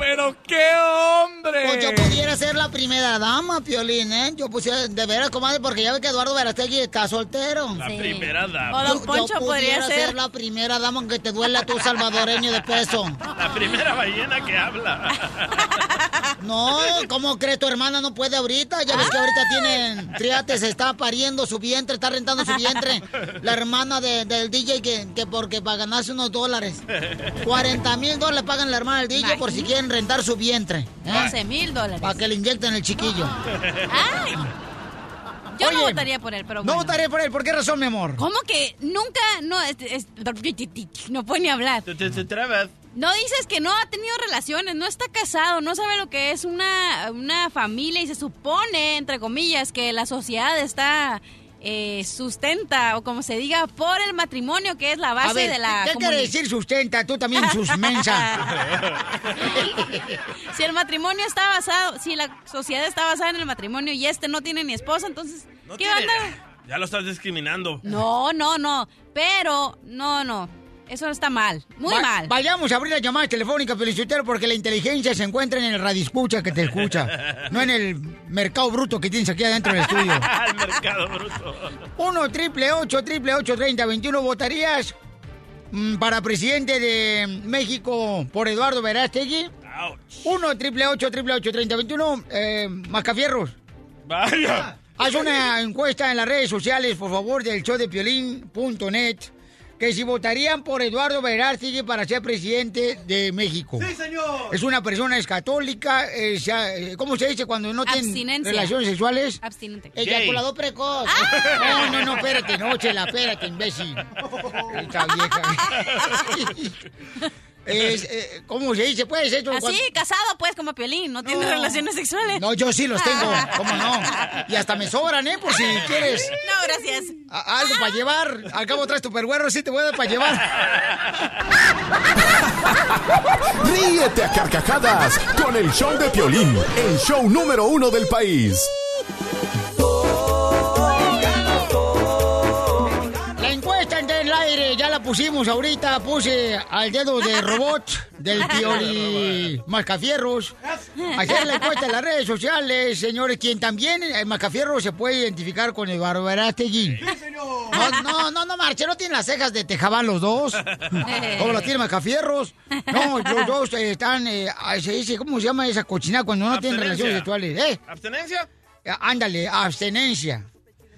¡Pero qué hombre! Pues yo pudiera ser la primera dama, Piolín, ¿eh? Yo pusiera, de veras, comadre, porque ya ve que Eduardo Verastegui está soltero. La primera dama. O don Yo- Poncho yo podría pudiera ser. la primera dama aunque te duela tu salvadoreño de peso. La primera ballena que habla. No, ¿cómo crees tu hermana no puede ahorita? Ya ves que ahorita tienen triates, está pariendo su vientre, está rentando su vientre. La hermana de- del DJ que, que porque para ganarse unos dólares. 40 mil dólares pagan la hermana del DJ por si quieren rentar su vientre. ¿eh? 12 mil dólares. Para que le inyecten el chiquillo. Ay. Yo no votaría por él, pero No bueno. votaré por él, ¿por qué razón, mi amor? ¿Cómo que nunca? No, es- es- no puede ni hablar. Te- te- te trabas. No dices que no ha tenido relaciones, no está casado, no sabe lo que es una, una familia y se supone, entre comillas, que la sociedad está eh, sustenta o como se diga por el matrimonio que es la base A ver, de la ¿qué quiere decir sustenta? Tú también, sus mensa. si el matrimonio está basado, si la sociedad está basada en el matrimonio y este no tiene ni esposa, entonces No ¿qué tiene- onda? Ya lo estás discriminando. No, no, no, pero no, no, eso está mal, muy Va- mal. Vayamos a abrir las llamadas telefónicas, Felicitero, porque la inteligencia se encuentra en el radioescucha que te escucha, no en el mercado bruto que tienes aquí adentro del estudio. El mercado bruto. 1 triple 8 triple 8 30 21 ¿Votarías mm, para presidente de México por Eduardo Verástegui? 1 triple 8 triple 8 30 21 eh, Mascafierros. Vaya. Haz una encuesta en las redes sociales, por favor, del show de Piolín.net, que si votarían por Eduardo Verástegui para ser presidente de México. ¡Sí, señor! Es una persona, es católica, es, eh, ¿cómo se dice cuando no tiene Abstinencia. relaciones sexuales? Abstinente. Eyaculador precoz. No, no, no, espérate, no, chela, espérate, imbécil. Esta vieja. Es, eh, ¿Cómo se dice? Pues eso. Así, cuando- casado pues como Piolín, no tiene No. relaciones sexuales. No, yo sí los tengo, ¿cómo no? Y hasta me sobran, ¿eh? Por si quieres No, gracias. a- algo para llevar. Al cabo traes tu perguerro, sí te voy a dar para llevar. Ríete a carcajadas con el show de Piolín, el show número uno del país. Encuesta en el aire, ya la pusimos ahorita. Puse al dedo de robot del Pioli Mascafierros. Hacer la encuesta en las redes sociales, señores. Quien también, el Mascafierros, se puede identificar con Eduardo Verástegui. No, no, no, no, marche, no tienen las cejas de tejabán los dos. Como las tiene Mascafierros. No, los dos eh, están, eh, se dice, ¿cómo se llama esa cochina cuando no tienen relaciones sexuales? ¿Eh? ¿Abstenencia? Ándale, abstenencia.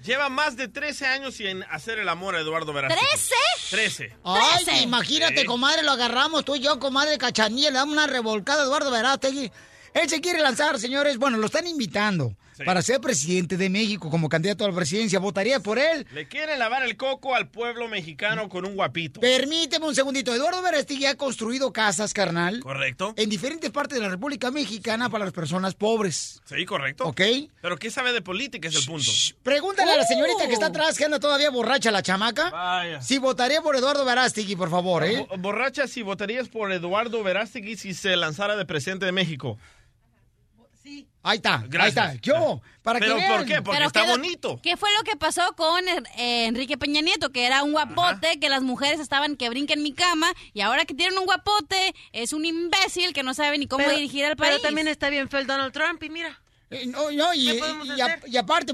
Lleva más de 13 años sin hacer el amor a Eduardo Verástegui. ¿Trece? 13. Ay, imagínate, Sí. comadre, lo agarramos tú y yo, comadre Cachanilla, le damos una revolcada a Eduardo Verástegui. Él se quiere lanzar, señores. Bueno, lo están invitando para ser presidente de México como candidato a la presidencia. ¿Votaría por él? Le quieren lavar el coco al pueblo mexicano con un guapito. Permíteme un segundito. Eduardo Verástegui ha construido casas, carnal. Correcto. En diferentes partes de la República Mexicana para las personas pobres. Sí, correcto. ¿Ok? Pero ¿qué sabe de política es el punto? Pregúntale a la señorita que está atrás, que anda todavía borracha, la chamaca. Vaya. Si votaría por Eduardo Verástegui, por favor, ¿eh? Bo- Borracha, si votarías por Eduardo Verástegui si se lanzara de presidente de México. Ahí está, ahí Gracias. está. Yo, para ¿Pero que por qué? Porque Pero está ¿qué lo- bonito. ¿Qué fue lo que pasó con eh, Enrique Peña Nieto? Que era un guapote, que las mujeres estaban que brinquen en mi cama, y ahora que tienen un guapote, es un imbécil que no sabe ni cómo Pero- dirigir al país. Pero también está bien feo el Donald Trump y mira. Eh, No, no, y, ¿Qué podemos y a- hacer? y aparte,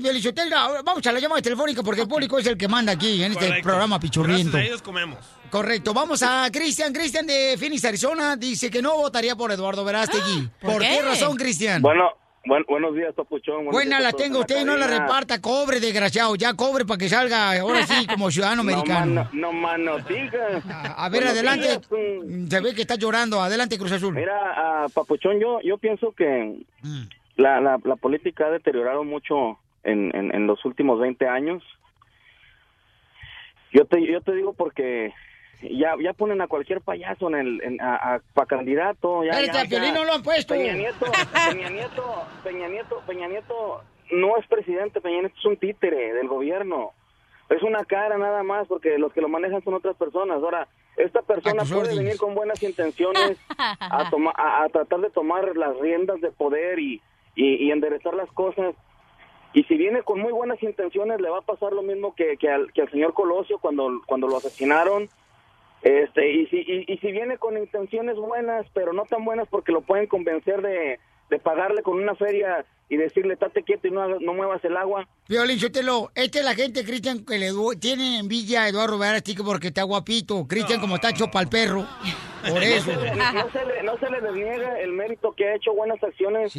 vamos a la llamada telefónica porque el público es el que manda aquí en este programa pichurriento. Gracias a ellos comemos. Correcto, vamos a Cristian. Cristian de Phoenix, Arizona, dice que no votaría por Eduardo Verástegui. ¿por ¿Por, qué? qué? razón, Cristian? Bueno, buen- buenos días, Papuchón. Buena días la tengo en usted no la reparta. Cobre, desgraciado. Ya cobre para que salga ahora sí como ciudadano No, americano. no, mano, diga. A ver, adelante. días. Se ve que está llorando. Adelante, Cruz Azul. Mira, ah, Papuchón, yo, yo pienso que Mm. la, la, la política ha deteriorado mucho en, en, en los últimos 20 años. Yo te, yo te digo porque ya, ya ponen a cualquier payaso en el, en, a, a- pa' candidato. Ya, Espérate, ya, no lo han puesto. Peña Nieto, Peña Nieto, Peña Nieto, Peña Nieto no es presidente, Peña Nieto es un títere del gobierno. Es una cara nada más porque los que lo manejan son otras personas. Ahora, esta persona puede órdenes. venir con buenas intenciones a, toma- a, a tratar de tomar las riendas de poder y, y, y enderezar las cosas. Y si viene con muy buenas intenciones, le va a pasar lo mismo que, que, al, que al señor Colosio cuando, cuando lo asesinaron. Este, y, si, y, y si viene con intenciones buenas, pero no tan buenas porque lo pueden convencer de, de pagarle con una feria y decirle, estate quieto y no, no muevas el agua. Piolín, Sotelo, esta es la gente, Cristian, que le tiene envidia a Eduardo Verástegui porque está guapito. Cristian, como está hecho para el perro. Por eso. No se, le, no se le- no se le desniega el mérito que ha hecho buenas acciones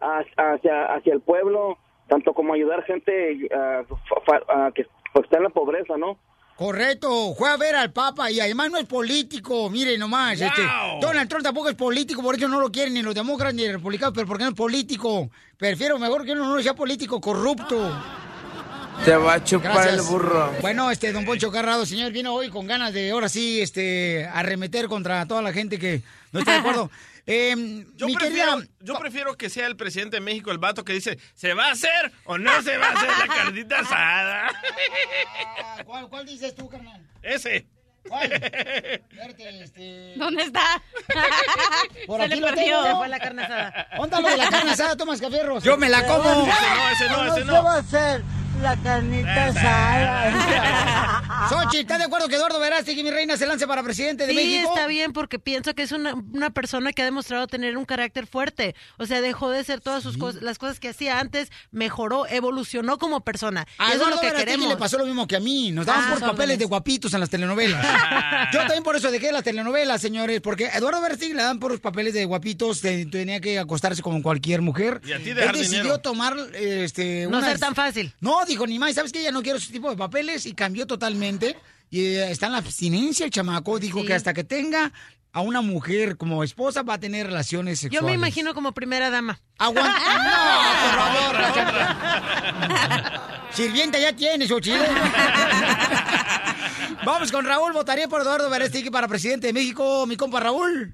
ha- hacia, hacia el pueblo, tanto como ayudar gente ah, fa- fa- que pues, está en la pobreza, ¿no? Correcto, fue a ver al Papa y además no es político, mire nomás, este, Donald Trump tampoco es político, por eso no lo quieren ni los demócratas ni los republicanos, pero porque no es político. Prefiero mejor que uno no sea político corrupto. Te va a chupar Gracias. el burro. Bueno, este, don Poncho Carrado, señor, vino hoy con ganas de, ahora sí, este, arremeter contra toda la gente que no está de acuerdo. Eh, Yo, mi prefiero, querida- yo prefiero que sea el presidente de México el vato que dice, ¿se va a hacer o no se va a hacer la carnita asada? ¿Cuál, cuál dices tú, carnal? Ese. ¿Cuál? Este... ¿Dónde está? Por Se aquí le lo perdió. tengo. Se fue la carne asada. ¿Dónde lo de la carne asada, Tomás Cafierros? Yo me la como. Ese no, ese no, ese no. va a hacer la carnita asada? Sochi, ¿estás de acuerdo que Eduardo Verástegui, mi reina, se lance para presidente de Sí, México? está bien porque pienso que es una, una persona que ha demostrado tener un carácter fuerte. O sea, dejó de hacer todas sus cosas, las cosas que hacía antes, mejoró, evolucionó como persona. A eso es lo que Verástegui queremos. le pasó lo mismo que a mí. Nos daban Ah, por papeles de guapitos en las telenovelas. Yo también por eso dejé las telenovelas, señores, porque a Eduardo Verástegui le dan por los papeles de guapitos, te- tenía que acostarse como cualquier mujer. Y a ti Él dejar decidió dinero. tomar, eh, este... No unas- ser tan fácil. No, dijo, ni más, ¿sabes qué? Ya no quiero ese tipo de papeles y cambió totalmente. Y eh, está en la abstinencia el chamaco. Dijo Sí. que hasta que tenga a una mujer como esposa va a tener relaciones Yo sexuales. me imagino como primera dama. Aguanta. No, por favor. Sirvienta ya tienes, Ochile. Vamos con Raúl. Votaría por Eduardo Verástegui para presidente de México, mi compa Raúl.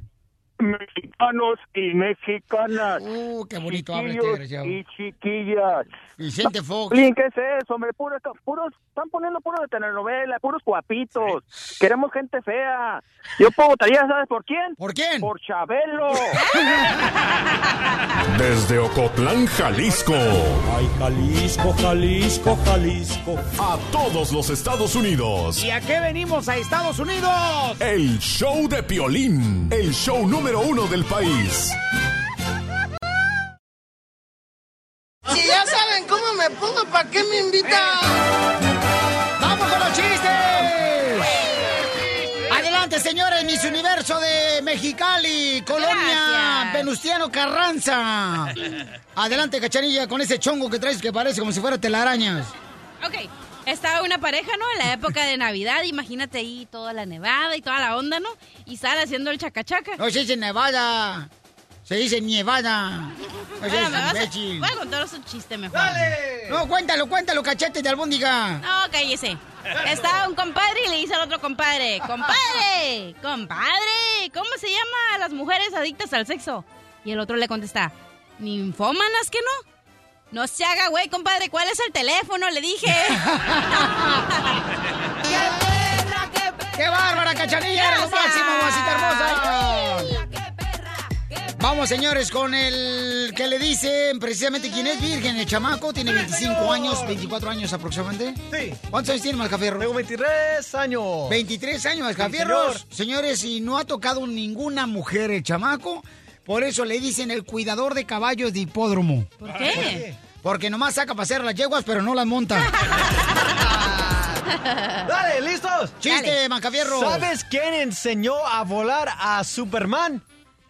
Mexicanos y mexicanas. Uh, qué bonito habla este. Y chiquillas. Vicente Fox. ¿qué es eso, hombre? Puros, puros, están poniendo puros de telenovela, puros guapitos. Queremos gente fea. Yo votaría, ¿sabes por quién? ¿Por quién? Por Chabelo. Desde Ocotlán, Jalisco. Ay, Jalisco, Jalisco, Jalisco. A todos los Estados Unidos. ¿Y a qué venimos a Estados Unidos? El show de Piolín. El show número uno del país. Si ya saben cómo me pongo, ¿para qué me invitan? ¡Vamos con los chistes! Adelante, señores, Miss Universo de Mexicali, Colonia Gracias. Venustiano Carranza. Adelante, cachanilla, con ese chongo que traes que parece como si fuera telarañas. Ok, estaba una pareja, ¿no? En la época de Navidad, imagínate ahí toda la nevada y toda la onda, ¿no? Y sale haciendo el chacachaca. No, es en Nevada. Se dice nievada. O sea, Bueno, es me vas a- voy a contaros un chiste mejor. No, cuéntalo, cuéntalo, cachete de albóndiga. No, cállese. Estaba un compadre y le dice al otro compadre, compadre, compadre, ¿cómo se llama a las mujeres adictas al sexo? Y el otro le contesta, ninfómanas que no. No se haga, güey, compadre, ¿cuál es el teléfono? Le dije. ¡Qué bárbara, cachanilla! ¡Eres lo máximo, mamacita hermosa! Vamos, señores, con el que le dicen precisamente quién es virgen. El chamaco tiene 25 años, 24 años aproximadamente. Sí. ¿Cuántos años tiene Mascafierro? Tengo 23 años. 23 años, Sí, Mascafierros. señor. Señores, y no ha tocado ninguna mujer el chamaco. Por eso le dicen el cuidador de caballos de hipódromo. ¿Por qué? Porque nomás saca para hacer las yeguas, pero no las monta. Dale, ¿listos? Chiste, Macafierro. ¿Sabes quién enseñó a volar a Superman?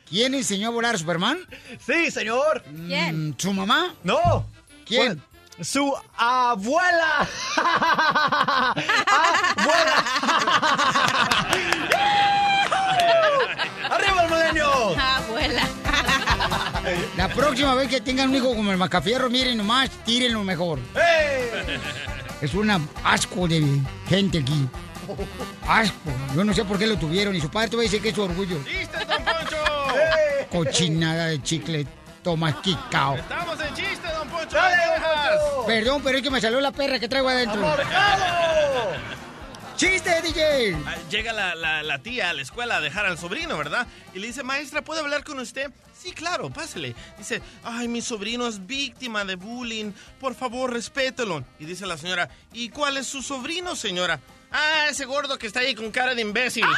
¿Quién enseñó a volar a Superman? Sí, señor. ¿Quién? ¿Su mamá? No. ¿Quién? Fue Su abuela. ¡Arriba el milenio! Abuela. La próxima vez que tengan un hijo como el Macafierro, miren nomás, tírenlo mejor. Es un asco de gente aquí. Asco. Yo no sé por qué lo tuvieron y su padre te va a decir que es su orgullo. ¡Chiste, don Poncho! Cochinada de chicle, toma quicao. ¡Estamos en chiste, don Poncho! ¡Dale. Perdón, pero es que me salió la perra que traigo adentro. ¡Amorjado! ¡Chiste, DJ! Ah, Llega la, la- la tía a la escuela a dejar al sobrino, ¿verdad? Y le dice, maestra, ¿puedo hablar con usted? Sí, claro, pásale. Dice, ay, mi sobrino es víctima de bullying. Por favor, respételo. Y dice la señora, ¿y cuál es su sobrino, señora? Ah, ese gordo que está ahí con cara de imbécil.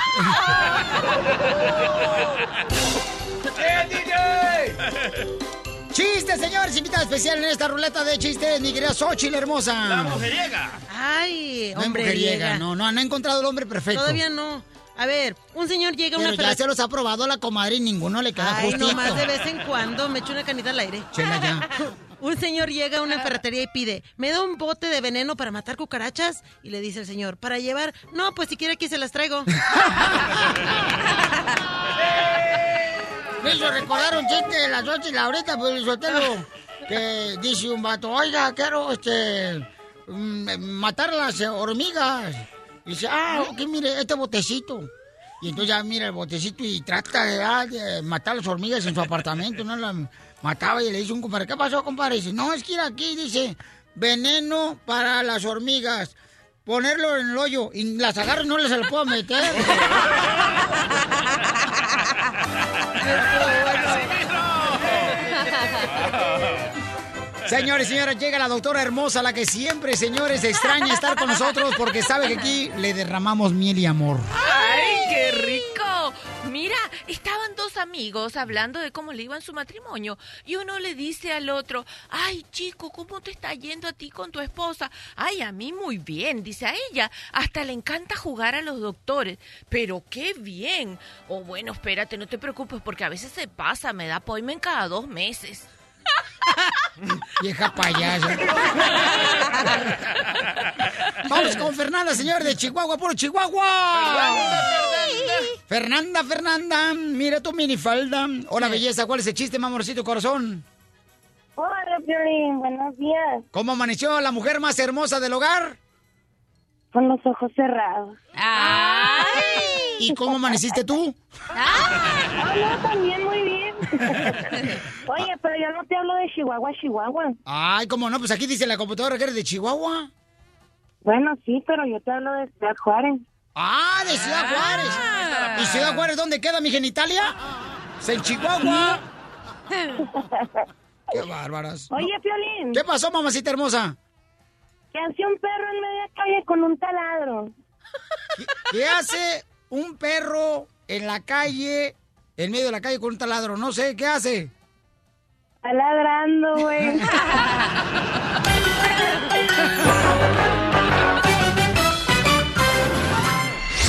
¡Bien, DJ! ¡Chiste, señores! Invitada especial en esta ruleta de chistes, mi querida Xochitl hermosa. La mujeriega. Ay, No hombre. mujeriega, llega. no, no, no ha encontrado el hombre perfecto. Todavía no. A ver, un señor llega a Pero una ya ferretería. se los ha probado la comadre y ninguno le queda Ay, justito. nomás de vez en cuando me echo una canita al aire. Chela ya. Un señor llega a una ferretería y pide, ¿me da un bote de veneno para matar cucarachas? Y le dice el señor, ¿para llevar? No, pues si quiere aquí se las traigo. Me hizo recordar un chiste de las ocho y la ahorita, pues, Sotelo, que dice un vato, oiga, quiero, este, mm, matar a las hormigas. Y dice, ah, ok, mire, este botecito. Y entonces ya mira el botecito y trata de, ah, matar a las hormigas en su apartamento, ¿no? La mataba y le dice un compadre, ¿qué pasó, compadre? dice, no, es que ir aquí, dice, veneno para las hormigas. Ponerlo en el hoyo y las agarro y no les se lo puedo meter. Señores señoras, llega la doctora hermosa, la que siempre, señores, extraña estar con nosotros porque sabe que aquí le derramamos miel y amor. ¡Ay, qué rico! Mira, estaban dos amigos hablando de cómo le iba en su matrimonio y uno le dice al otro, ay chico, ¿cómo te está yendo a ti con tu esposa? Ay, a mí muy bien, dice a ella, hasta le encanta jugar a los doctores, pero qué bien. O bueno, espérate, no te preocupes porque a veces se pasa, me da appointment cada dos meses. Vieja payasa. Vamos con Fernanda, señor, de Chihuahua, puro Chihuahua. Fernanda, Fernanda, mira tu minifalda. Hola, belleza, ¿cuál es el chiste, mamorcito corazón? Hola, Piolín, buenos días. ¿Cómo amaneció la mujer más hermosa del hogar? Con los ojos cerrados. ¿Y cómo amaneciste tú? Ah, no, también muy bien. Oye, pero yo no te hablo de Chihuahua, Chihuahua. Ay, cómo no, pues aquí dice la computadora que eres de Chihuahua. Bueno, sí, pero yo te hablo de Ciudad Juárez. Ah, de Ciudad Juárez. ¿Y Ciudad Juárez dónde queda mi genitalia? Es en Chihuahua. Qué bárbaras. Oye, Piolín. ¿Qué pasó, mamacita hermosa? ¿Qué hace un perro en media calle con un taladro? ¿Qué hace un perro en la calle, en medio de la calle con un taladro? No sé, ¿qué hace? Está ladrando, güey.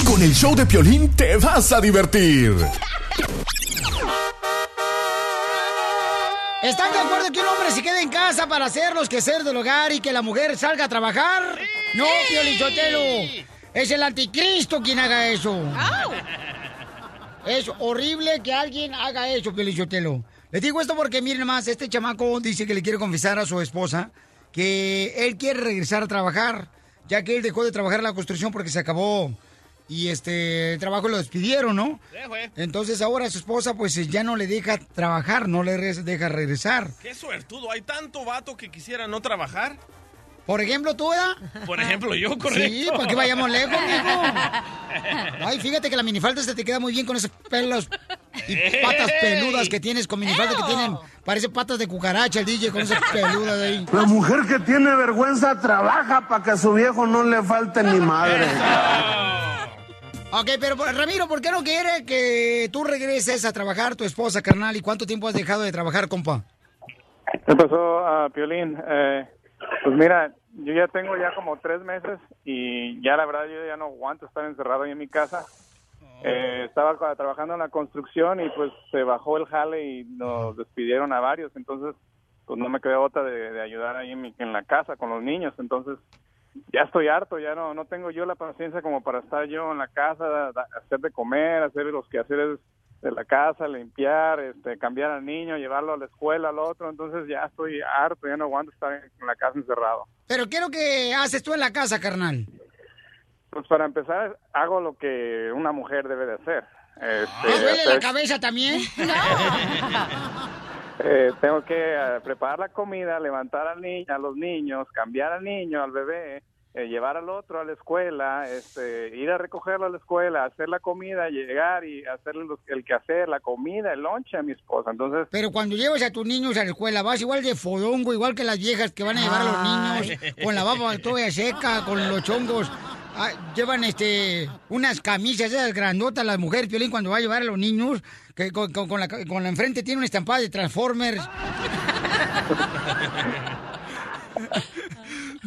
Con el show de Piolín te vas a divertir. ¿Están de acuerdo que un hombre se quede en casa para hacer los quehaceres del hogar y que la mujer salga a trabajar? No, Piolichotelo. Es el anticristo quien haga eso. Es horrible que alguien haga eso, Pelichotelo. Les digo esto porque miren más, este chamaco dice que le quiere confesar a su esposa que él quiere regresar a trabajar, ya que él dejó de trabajar en la construcción porque se acabó y este el trabajo lo despidieron, ¿no? Entonces ahora su esposa pues ya no le deja trabajar, no le deja regresar. Qué suertudo. Hay tanto vato que quisiera no trabajar. Por ejemplo, tú, ¿verdad? Por ejemplo, yo, correcto. Sí, ¿para qué vayamos lejos, mijo? Ay, fíjate que la minifalda se te queda muy bien con esos pelos y patas peludas que tienes con minifalda que tienen. Parece patas de cucaracha el DJ con esas peludas de ahí. La mujer que tiene vergüenza trabaja para que a su viejo no le falte ni madre. Ok, pero pues, Ramiro, ¿por qué no quiere que tú regreses a trabajar tu esposa, carnal? ¿Y cuánto tiempo has dejado de trabajar, compa? ¿Qué pasó, a Piolín? Eh, pues mira, yo ya tengo ya como tres meses y ya la verdad yo ya no aguanto estar encerrado ahí en mi casa. Eh, estaba trabajando en la construcción y pues se bajó el jale y nos despidieron a varios, entonces pues no me quedó otra de, de ayudar ahí en, mi- en la casa con los niños, entonces ya estoy harto, ya no no tengo yo la paciencia como para estar yo en la casa, da- hacer de comer, hacer los quehaceres de la casa, limpiar, este, cambiar al niño, llevarlo a la escuela, al otro, entonces ya estoy harto, ya no aguanto estar en la casa encerrado. ¿Pero qué es lo que haces tú en la casa, carnal? Pues para empezar, hago lo que una mujer debe de hacer. Este, ¿Te duele la cabeza también? eh, tengo que eh, preparar la comida, levantar al ni- a los niños, cambiar al niño, al bebé, eh, llevar al otro a la escuela, este, ir a recogerlo a la escuela, hacer la comida, llegar y hacerle los- el quehacer, la comida, el lonche a mi esposa. Entonces, Pero cuando llevas a tus niños a la escuela, vas igual de fodongo, igual que las viejas que van a llevar a los niños, con la baba toda seca, con los chongos. Ah, llevan este unas camisas esas grandotas las mujeres, Piolín, cuando va a llevar a los niños, que con, con- con la, con la enfrente tiene una estampada de Transformers.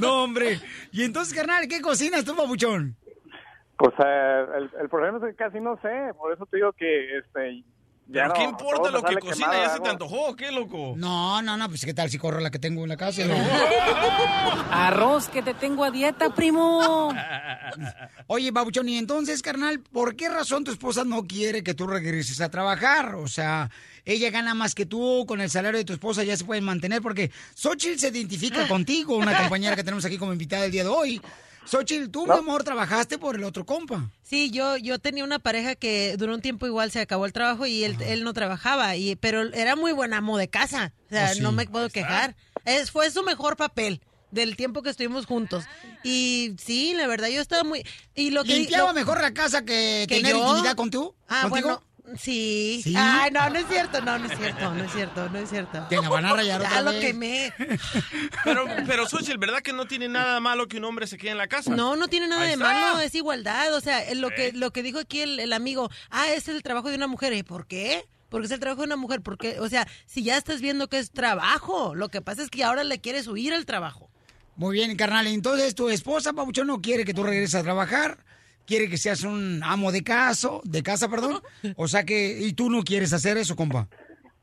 no, hombre. Y entonces, carnal, ¿qué cocinas tú, papuchón? pues eh, el, el problema es que casi no sé, por eso te digo que este ¿Pero no, qué importa lo que cocina? quemado, ¿Ya se te antojó? ¿Qué, loco? No, no, no, pues qué tal si corro la que tengo en la casa. Arroz que te tengo a dieta, primo. Oye, Babuchón, y entonces, carnal, ¿por qué razón tu esposa no quiere que tú regreses a trabajar? O sea, ella gana más que tú, con el salario de tu esposa ya se pueden mantener, porque Xochitl se identifica contigo, una compañera que tenemos aquí como invitada el día de hoy. Xochitl, tú, mi amor, trabajaste por el otro compa. Sí, yo, yo tenía una pareja que duró un tiempo igual se acabó el trabajo y él, él no trabajaba, y, pero era muy buen amo de casa. O sea, Oh, sí. no me puedo quejar. Es, fue su mejor papel del tiempo que estuvimos juntos. Y sí, la verdad, yo estaba muy... Y lo que, ¿Limpiaba lo- mejor la casa que, ¿Que tener yo? intimidad con tú? Ah, ¿Contigo? bueno, sí. ¿Sí? Ay, no, no es cierto, no, no es cierto, no es cierto, no es cierto. Te la van a rayar Ya lo quemé. Pero, pero Xochitl, ¿verdad que no tiene nada malo que un hombre se quede en la casa? No, no tiene nada Ahí de está. malo, es igualdad. O sea, lo que lo que dijo aquí el, el amigo, ah, es el trabajo de una mujer. ¿Y por qué? Porque es el trabajo de una mujer. Porque, o sea, si ya estás viendo que es trabajo, lo que pasa es que ahora le quieres huir al trabajo. Muy bien, carnal. Entonces, tu esposa, Pabuchón, no quiere que tú regreses a trabajar. Quiere que seas un amo de caso, de casa, perdón. O sea que, y tú no quieres hacer eso, compa.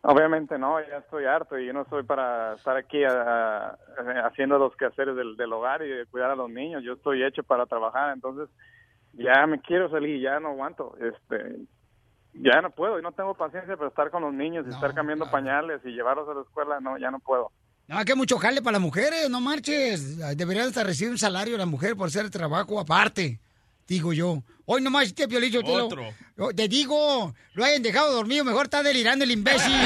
Obviamente no, ya estoy harto y yo no estoy para estar aquí a- a- haciendo los quehaceres del, del hogar y de cuidar a los niños. Yo estoy hecho para trabajar, entonces ya me quiero salir, ya no aguanto. Este, ya no puedo y no tengo paciencia para estar con los niños y estar cambiando pañales y llevarlos a la escuela. No, ya no puedo. No, que mucho jale para las mujeres, no marches. Deberían hasta recibir un salario la mujer por hacer el trabajo aparte, digo yo. Hoy nomás este piolillo te, lo- Otro. lo- te digo, lo hayan dejado dormido, mejor está delirando el imbécil.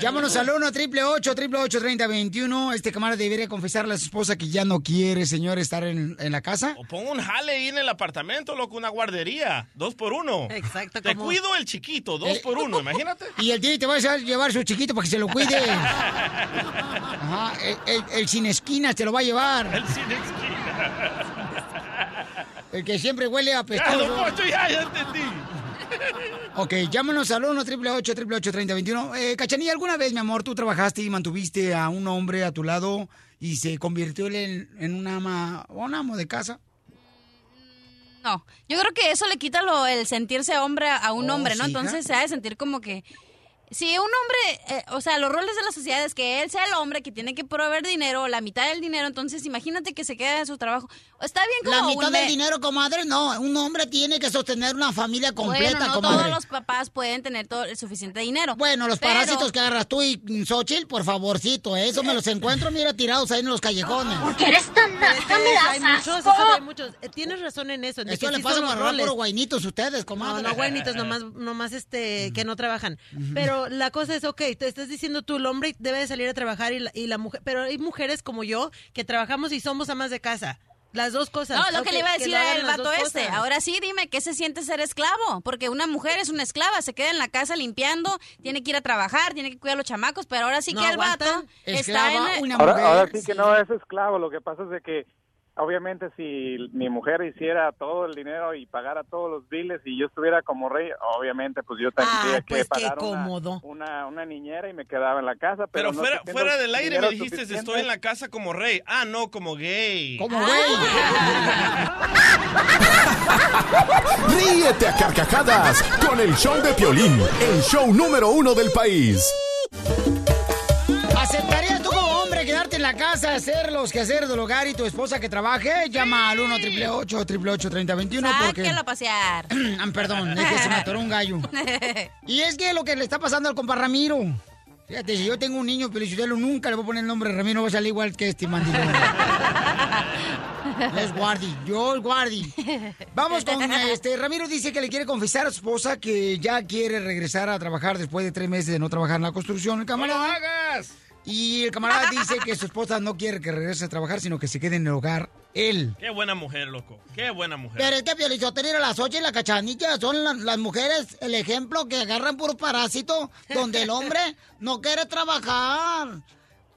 Llámanos al 1 triple 8 triple 8 30 21. Este camarada debería confesarle a su esposa que ya no quiere, señor, estar en, en la casa. O pon un jale ahí en el apartamento, loco, una guardería. Dos por uno. Exacto. Te como- cuido el chiquito, dos por uno, imagínate. Y el tío te va a llevar su chiquito para que se lo cuide. Ajá, el, el- el sin esquinas te lo va a llevar. El sin esquina. El que siempre huele Ya, apestoso. don Poncho, ya, ya entendí. Ok, llámanos al 1 888 3021 eh, Cachanilla, ¿alguna vez, mi amor, tú trabajaste y mantuviste a un hombre a tu lado y se convirtió él en, en un ama, un amo de casa? No, yo creo que eso le quita lo, el sentirse hombre a, a un Oh, hombre, ¿no? sí, hija. Entonces se ha de sentir como que Si un hombre, eh, o sea, los roles de la sociedad es que él sea el hombre que tiene que proveer dinero, la mitad del dinero, entonces imagínate que se queda en su trabajo. Está bien como La mitad un del dinero, comadre, no. Un hombre tiene que sostener una familia completa, bueno, no comadre. todos los papás pueden tener todo el suficiente dinero. Bueno, los Pero- parásitos que agarras tú y Xochitl, por favorcito, ¿eh? eso me los encuentro, mira, tirados ahí en los callejones. Porque eres tan naca, me das Hay muchos, asco. eso hay muchos. Eh, Tienes razón en eso. en Esto que le sí pasa por guainitos ustedes, comadre. No, no guainitos, nomás, nomás este, que no trabajan. Pero la cosa es, ok, te estás diciendo tú, el hombre debe de salir a trabajar y la, y la mujer, pero hay mujeres como yo que trabajamos y somos amas de casa. Las dos cosas. No, lo que le iba a decir las vato este. cosas. Ahora sí, dime, ¿qué se siente ser esclavo? Porque una mujer es una esclava, se queda en la casa limpiando, tiene que ir a trabajar, tiene que cuidar a los chamacos, pero ahora sí No que el vato está en... Ahora, ahora sí que no es esclavo, lo que pasa es de que obviamente si mi mujer hiciera todo el dinero y pagara todos los biles y yo estuviera como rey, obviamente pues yo tendría que pues, qué pagar una, una, una niñera y me quedaba en la casa. Pero, Pero no fuera, fuera del aire me dijiste, suficiente. estoy en la casa como rey. Ah, no, como gay. Como Ríete a carcajadas con el show de Piolín, el show número uno del país. ¿Aceptarías tú quedarte en la casa, hacer los quehaceres del hogar y tu esposa que trabaje? Llama al 1 888 3021 porque... A pasear. Perdón, es que se me atoró un gallo. Y es que lo que le está pasando al compa Ramiro. Fíjate, si yo tengo un niño pelichudelo, nunca le voy a poner el nombre de Ramiro, va a salir igual que este mandilón. Es Guardi, yo el Guardi. Vamos con este. Ramiro dice que le quiere confesar a su esposa que ya quiere regresar a trabajar después de tres meses de no trabajar en la construcción. El camarada. hagas! Y el camarada dice que su esposa no quiere que regrese a trabajar, sino que se quede en el hogar él. Qué buena mujer, loco. Qué buena mujer. Pero es que Piolizotero, las ocho y la cachanilla son la- las mujeres el ejemplo que agarran puro parásito donde el hombre no quiere trabajar.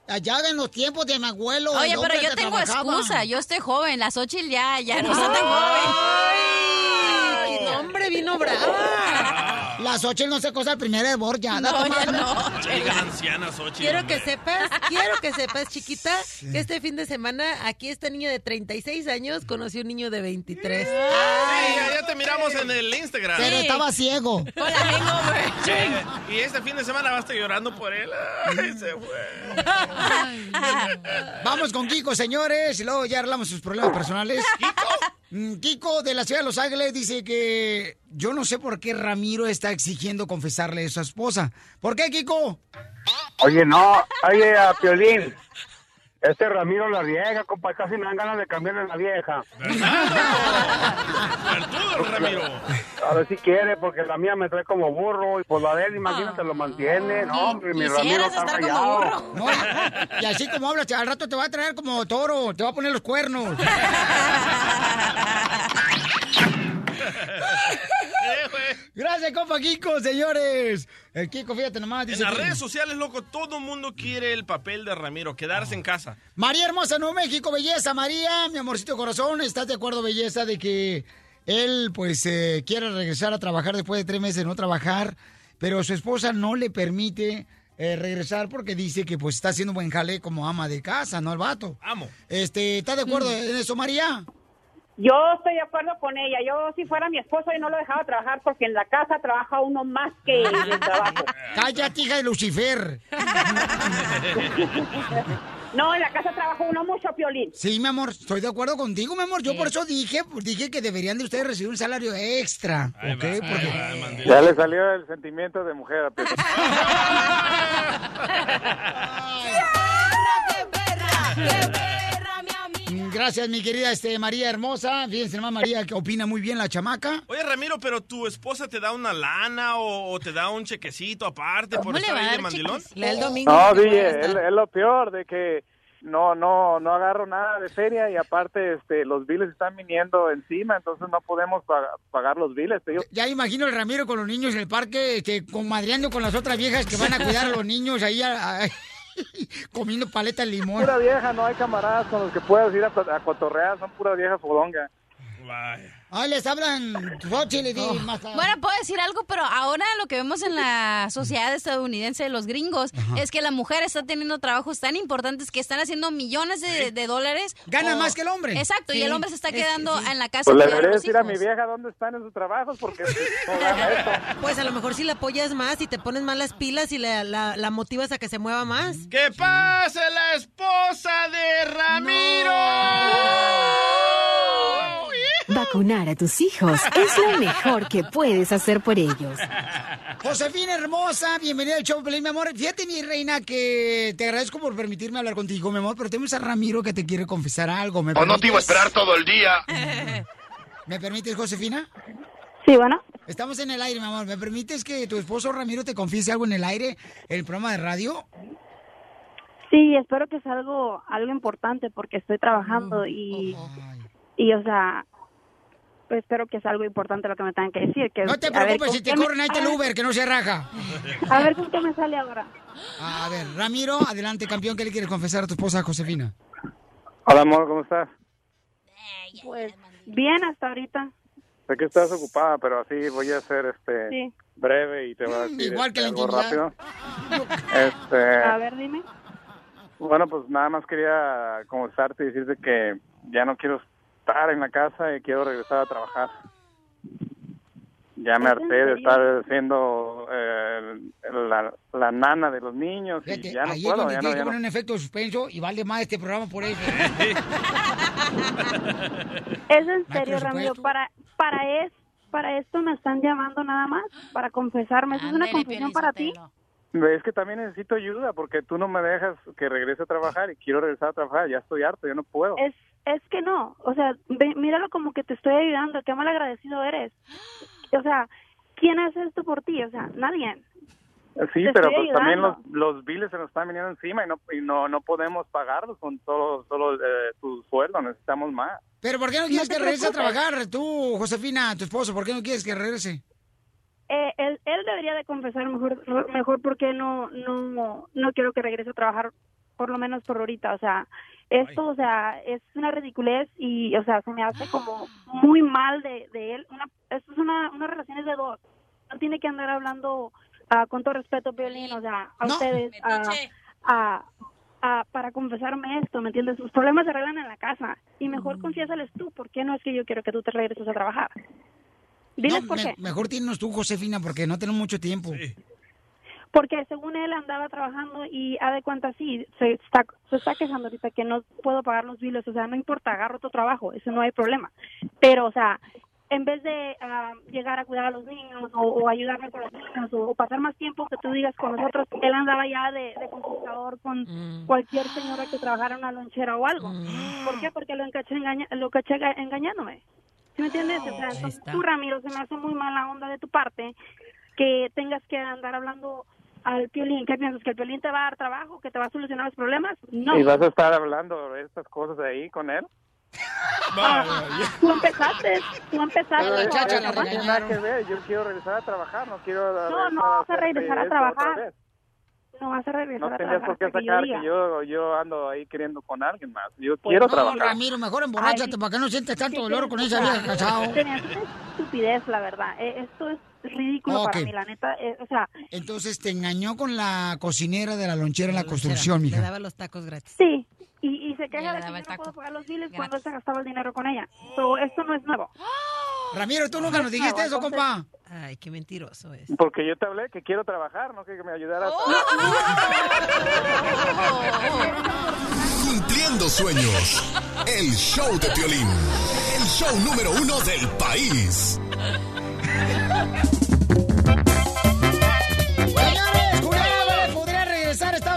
Allá en los tiempos de mi abuelo. Oye, pero yo tengo trabajaba. excusa, yo estoy joven, las ocho ya, ya no soy tan joven. Ay, no, hombre, vino brava. Las ocho no se cosa el primer hervor ya. No, ya no. Digan ancianas, Xochitl. Quiero que sepas, quiero que sepas, chiquita, que este fin de semana aquí esta niña de 36 años conoció un niño de 23. Sí, ya, ya te miramos en el Instagram. Pero estaba ciego. Sí, Y este fin de semana vas a estar llorando por él. Ay, se fue. Vamos con Kiko, señores, y luego ya arreglamos sus problemas personales. ¿Kiko? Kiko de la ciudad de Los Ángeles dice que yo no sé por qué Ramiro está exigiendo confesarle a su esposa. ¿Por qué, Kiko? Oye, no, oye, a Piolín. Este Ramiro la riega, compa, casi me dan ganas de cambiarle la vieja. Ramiro. A ver si quiere, porque la mía me trae como burro y por la de él, imagínate, lo mantiene. No, hombre, mi Ramiro está rayado. No, y así como hablas, al rato te va a traer como toro, te va a poner los cuernos. Gracias, compa Kiko, señores. El Kiko, fíjate nomás. En Dice las que- redes sociales, loco, todo el mundo quiere el papel de Ramiro, quedarse en casa. María Hermosa, Nuevo México, belleza. María, mi amorcito corazón, ¿estás de acuerdo, belleza, de que él, pues, eh, quiere regresar a trabajar después de tres meses de no trabajar, pero su esposa no le permite eh, regresar porque dice que, pues, está haciendo buen jale como ama de casa, ¿no, el vato? Amo. Este, ¿estás de acuerdo en eso, María? Yo estoy de acuerdo con ella. Yo, si fuera mi esposo, yo no lo dejaba trabajar porque en la casa trabaja uno más que en el trabajo. Cállate, hija de Lucifer. No, en la casa trabaja uno mucho, Piolín. Sí, mi amor, estoy de acuerdo contigo, mi amor. Yo por eso dije, pues, dije que deberían de ustedes recibir un salario extra, ¿ok? Porque... Ya le salió el sentimiento de mujer a Piolín. Gracias, mi querida este, María Hermosa. Fíjense nomás, María, que opina muy bien la chamaca. Oye, Ramiro, pero tu esposa te da una lana o, o te da un chequecito aparte por estar ahí de mandilón. No, DJ, es, es lo peor de que no no no agarro nada de feria y aparte este los biles están viniendo encima, entonces no podemos pagar, pagar los biles. Te digo, Ya imagino el Ramiro con los niños en el parque, este, comadreando con las otras viejas que van a cuidar a los niños ahí a- a- comiendo paleta de limón. pura vieja, no hay camaradas con los que puedas ir a, a cotorrear, son pura vieja fodonga. Vaya. Ay, les hablan Xochitl y tarde. Bueno, puedo decir algo, pero ahora lo que vemos en la sociedad estadounidense de los gringos es que la mujer está teniendo trabajos tan importantes que están haciendo millones de, de dólares. Ganan o- más que el hombre. Exacto, y el hombre se está Es- quedando sí. en la casa Pues le debería decir a mi vieja dónde están en sus trabajos porque gana. Pues a lo mejor si la apoyas más y te pones más las pilas y la, la- la motivas a que se mueva más. ¡Que pase la esposa Vacunar a tus hijos es lo mejor que puedes hacer por ellos. Josefina hermosa, bienvenida al show, mi amor. Fíjate, mi reina, que te agradezco por permitirme hablar contigo, mi amor, pero tenemos a Ramiro que te quiere confesar algo. ¿Me O no te iba a esperar todo el día. ¿Me permites, Josefina? Sí, bueno. Estamos en el aire, mi amor. ¿Me permites que tu esposo Ramiro te confiese algo en el aire, en el programa de radio? Sí, espero que sea algo, algo importante porque estoy trabajando y, y, o sea, espero que sea algo importante lo que me tengan que decir. Que, No te ver, preocupes, ¿con si te me- corren ahí está el Uber, que no se raja. A ver con qué me sale ahora. A ver, Ramiro, adelante, campeón, ¿qué le quieres confesar a tu esposa Josefina? Hola, amor, ¿cómo estás? Pues bien hasta ahorita. Sé que estás ocupada, pero así voy a ser este Sí. breve y te voy a decir Igual que este, la algo rápido. Este, A ver, dime. bueno, pues nada más quería confesarte y decirte que ya no quiero estar en la casa y quiero regresar a trabajar. Ya me ¿Es en harté de estar siendo eh, la, la nana de los niños y Fíjate, ya no ahí es puedo, donde ya no, que no. un efecto de suspenso y vale más este programa por eso. ¿Es en ¿No hay serio, Ramiro? Para, para, es, para esto me están llamando nada más, para confesarme. ¿Eso es una confesión para ti? Es que también necesito ayuda porque tú no me dejas que regrese a trabajar y quiero regresar a trabajar. Ya estoy harto, ya no puedo. Es, es que no, o sea, ve- míralo como que te estoy ayudando, qué mal agradecido eres. O sea, ¿quién hace esto por ti? O sea, nadie. Sí, te pero pues también los, los biles se nos están viniendo encima y no y no no podemos pagarlos con solo solo eh, tu sueldo, necesitamos más. Pero ¿por qué no No quieres te que regrese a preocupes. trabajar tú, Josefina, tu esposo? ¿Por qué no quieres que regrese? Eh, él, él debería de confesar mejor, mejor porque no, no, no quiero que regrese a trabajar, por lo menos por ahorita. O sea, esto, o sea, es una ridiculez y, o sea, se me hace como muy mal de, de él. Una, esto es una, una relación de dos. No tiene que andar hablando ah, con todo respeto, Violín, o sea, a ustedes, a, a, para confesarme esto, ¿me entiendes? Los problemas se arreglan en la casa y mejor confiésales tú, ¿por qué no es que yo quiero que tú te regreses a trabajar? Diles No, por me- qué. Mejor tienes tú, Josefina, porque no tenemos mucho tiempo. Porque según él andaba trabajando y ha de cuenta sí, se está, se está quejando ahorita que no puedo pagar los biles, o sea, no importa, agarro otro trabajo, eso no hay problema. Pero, o sea, en vez de ah, llegar a cuidar a los niños o, o ayudarme con los niños o, o pasar más tiempo que tú digas con nosotros, él andaba ya de, de conquistador con cualquier señora que trabajara en una lonchera o algo. ¿Por qué? Porque lo encaché, engaña, lo caché enga- engañándome. ¿Sí me entiendes? O sea, entonces tú, Ramiro, se me hace muy mala onda de tu parte que tengas que andar hablando al Piolín. ¿Qué piensas? ¿Que el Piolín te va a dar trabajo? ¿Que te va a solucionar los problemas? No. ¿Y vas a estar hablando de estas cosas ahí con él? Ah, tú empezaste, tú empezaste. Pero eso no tiene nada que ver, yo quiero regresar a trabajar, no quiero No, no vas a regresar a trabajar. No vas a regresar No a tendrías trabajar. por qué hasta que yo sacar que yo, yo ando ahí queriendo con alguien más. Yo Pues quiero no, trabajar. Ramiro, mejor emborráchate para que no sientes tanto dolor con esa vieja casado. Hace una estupidez, la verdad. Eh, esto es ridículo Ok. para mí, la neta. Eh, o sea, Entonces te engañó con la cocinera de la lonchera en la construcción, Le mija. daba los tacos gratis. sí. Y, y se queja de que no puedo pagar los biles cuando él se gastaba el dinero con ella. So, esto no es nuevo. Ramiro, tú nunca nos dijiste eso, compa. Ay, qué mentiroso es. Porque yo te hablé que quiero trabajar, no que me ayudaras. Cumpliendo sueños. El show de Piolín. El show número uno del país.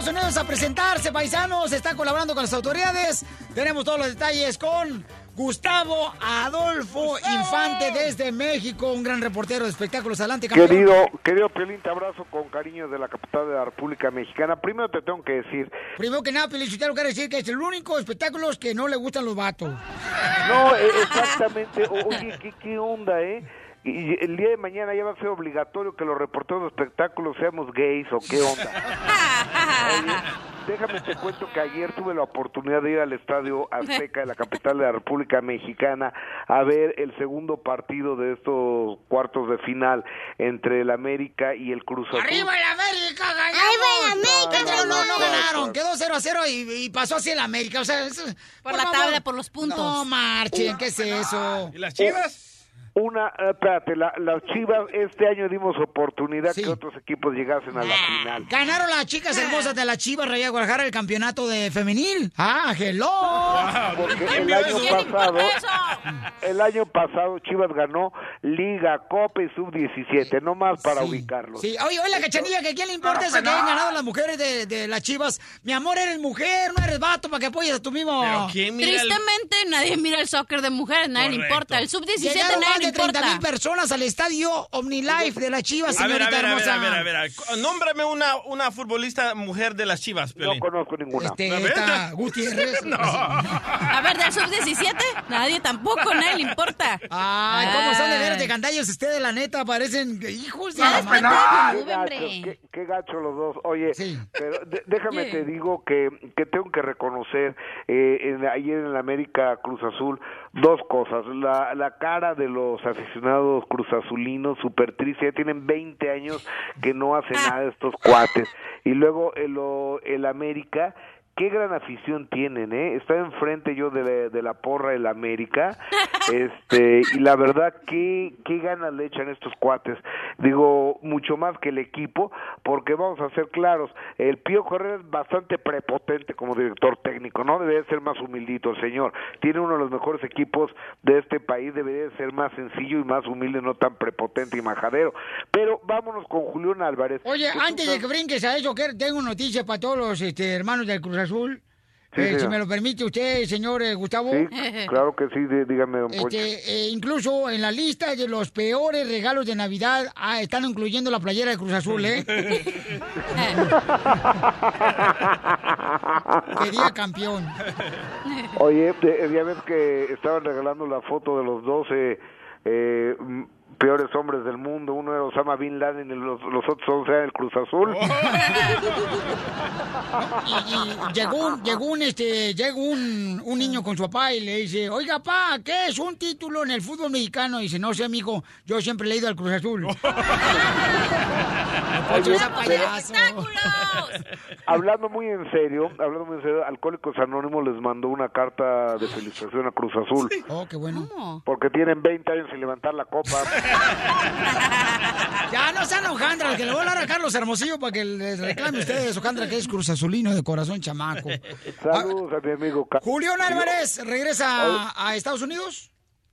Estados Unidos a presentarse, paisanos. Está colaborando con las autoridades. Tenemos todos los detalles con Gustavo Adolfo Infante desde México, un gran reportero de espectáculos. Adelante, campeón. Querido, querido Piolín, te abrazo con cariño de la capital de la República Mexicana. Primero te tengo que decir, Primero que nada, Felicitero quiere decir que es el único espectáculo que no le gustan los vatos. no, eh, exactamente, oye, ¿qué, qué onda, eh? Y el día de mañana ya va a ser obligatorio que los reporteros de espectáculos seamos gays o qué onda. Oye, déjame te cuento que ayer tuve la oportunidad de ir al Estadio Azteca de la capital de la República Mexicana a ver el segundo partido de estos cuartos de final entre el América y el Cruz Azul. ¡Arriba el América! ¡Ganamos! ¡Arriba el América, No, no, no ganaron. Quedó 0 a 0 y, y pasó así el América. O sea, eso- Por la tabla, por los puntos. No marchen, ¿qué es eso? ¿Y las chivas? Una, eh, espérate, la- las Chivas este año dimos oportunidad que otros equipos llegasen a la final. Ganaron las chicas hermosas de la Chivas Raya Guadalajara el campeonato de femenil. ¡Ah, hello! Porque el año pasado, el año pasado Chivas ganó Liga, Copa y Sub-17, no más para ubicarlos. Sí, oye, oye, la cachanilla, que quién le importa eso que hayan ganado las mujeres de, de las chivas. Mi amor, eres mujer, no eres vato para que apoyes a tu mismo. Tristemente, nadie mira el soccer de mujeres, nadie le importa. El sub-17 Llegaron nadie más le de 30 importa. mil personas al estadio OmniLife de las chivas, A ver, señorita a ver, a ver, hermosa. a ver, a ver, a ver. Nómbrame una, una futbolista mujer de las chivas, Piolín. No conozco ninguna. Este, A ver. esta Gutiérrez. No. A ver, del sub-17, nadie tampoco, nadie le importa. Ay, ¿cómo son de veras de Ay. candallos ustedes, la neta? Parecen hijos de la. Qué gacho, qué, qué gacho los dos. Oye, pero de- déjame te digo que, que tengo que reconocer eh, en- ayer en la América Cruz Azul dos cosas. La, la cara de los aficionados cruzazulinos, súper triste, ya tienen 20 años que no hacen nada estos cuates. Y luego el, el América. Qué gran afición tienen, ¿eh? Está enfrente yo de la, de la porra del América, este, y la verdad, qué, qué ganas le echan estos cuates. Digo, mucho más que el equipo, porque vamos a ser claros, el Pío Herrera es bastante prepotente como director técnico, ¿no? Debería ser más humildito el señor. Tiene uno de los mejores equipos de este país, debería ser más sencillo y más humilde, no tan prepotente y majadero. Pero vámonos con Julián Álvarez. Oye, antes de que brinques a eso, que tengo noticia para todos los este, hermanos del Cruz Azul. Sí, Eh, si me lo permite usted, señor eh, Gustavo. Sí, claro que sí, dí- dígame, don Poncho. Este, eh, incluso en la lista de los peores regalos de Navidad ah, están incluyendo la playera de Cruz Azul, ¿eh? Quería campeón. Oye, ya ves que estaban regalando la foto de los 12 eh, m- peores hombres del mundo. Uno era Osama Bin Laden y los, los otros 11 eran el Cruz Azul. Y, y llegó un, llegó un, este, llegó un, un niño con su papá y le dice, oiga, pa, ¿qué es un título en el fútbol mexicano? Y dice, no sé, amigo, yo siempre he ido al Cruz Azul. Hablando muy en serio, hablando muy en serio, Alcohólicos Anónimos les mandó una carta de felicitación a Cruz Azul. Oh, qué bueno. Porque tienen 20 años sin levantar la copa. Ya no sean hojandras, que le voy a hablar a Carlos Hermosillo para que les reclame a ustedes, hojandra, que es Cruz Azulino de corazón chamaco. Saludos a mi amigo Carlos. Julián Álvarez, ¿regresa a, a Estados Unidos?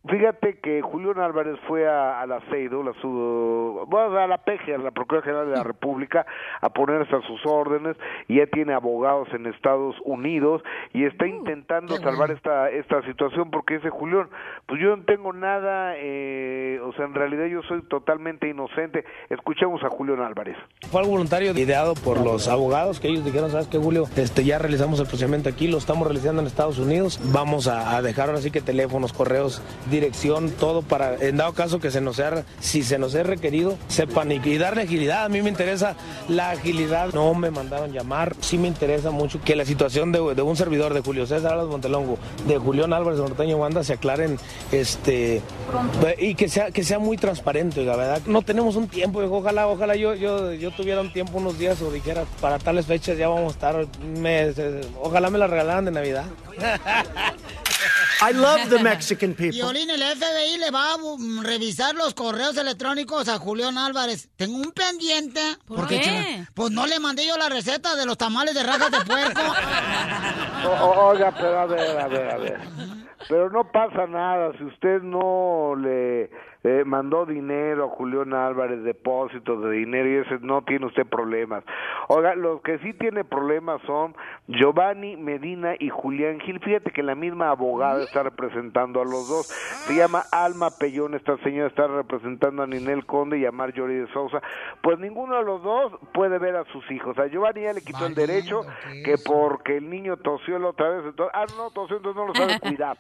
Fíjate que Julián Álvarez fue a, a la CEIDO, la su, bueno, a la PG, a la Procuraduría General de la República, a ponerse a sus órdenes, y ya tiene abogados en Estados Unidos, y está intentando salvar esta, esta situación, porque dice Julián, pues yo no tengo nada, eh, o sea, en realidad yo soy totalmente inocente. Escuchemos a Julián Álvarez. Fue algo voluntario ideado por los abogados que ellos dijeron, sabes qué Julio, este, ya realizamos el procedimiento aquí, lo estamos realizando en Estados Unidos, vamos a, a dejar ahora sí que teléfonos, correos, dirección, todo para, en dado caso que se nos sea, si se nos es requerido, sepan y, darle agilidad. A mí me interesa la agilidad, no me mandaron llamar, sí me interesa mucho que la situación de, de un servidor de Julio César Álvarez Montelongo, de Julián Álvarez Norteño Wanda se aclaren, este, y que sea, que sea muy transparente, la verdad. No tenemos un tiempo, ojalá, ojalá yo, yo, yo tuviera un tiempo, unos días, o dijera, para tales fechas ya vamos a estar, me- ojalá me la regalaran de Navidad. I love the Mexican people. Violín, el FBI le va a revisar los correos electrónicos a Julián Álvarez. Tengo un pendiente. ¿Por qué? chela, Pues no le mandé yo la receta de los tamales de rajas de puerco. Oiga, pero a ver, a ver, a ver. Pero no pasa nada si usted no le eh, mandó dinero a Julián Álvarez, depósitos de dinero y ese no tiene usted problemas. Oiga, los que sí tiene problemas son Giovanni Medina y Julián Gil. Fíjate que la misma abogada está representando a los dos. Se llama Alma Pellón, esta señora está representando a Ninel Conde y a Marjorie de Sousa. Pues ninguno de los dos puede ver a sus hijos. A Giovanni ya le quitó el derecho que porque el niño tosió la otra vez, entonces, ah, no, tosió, entonces no lo sabe cuidar.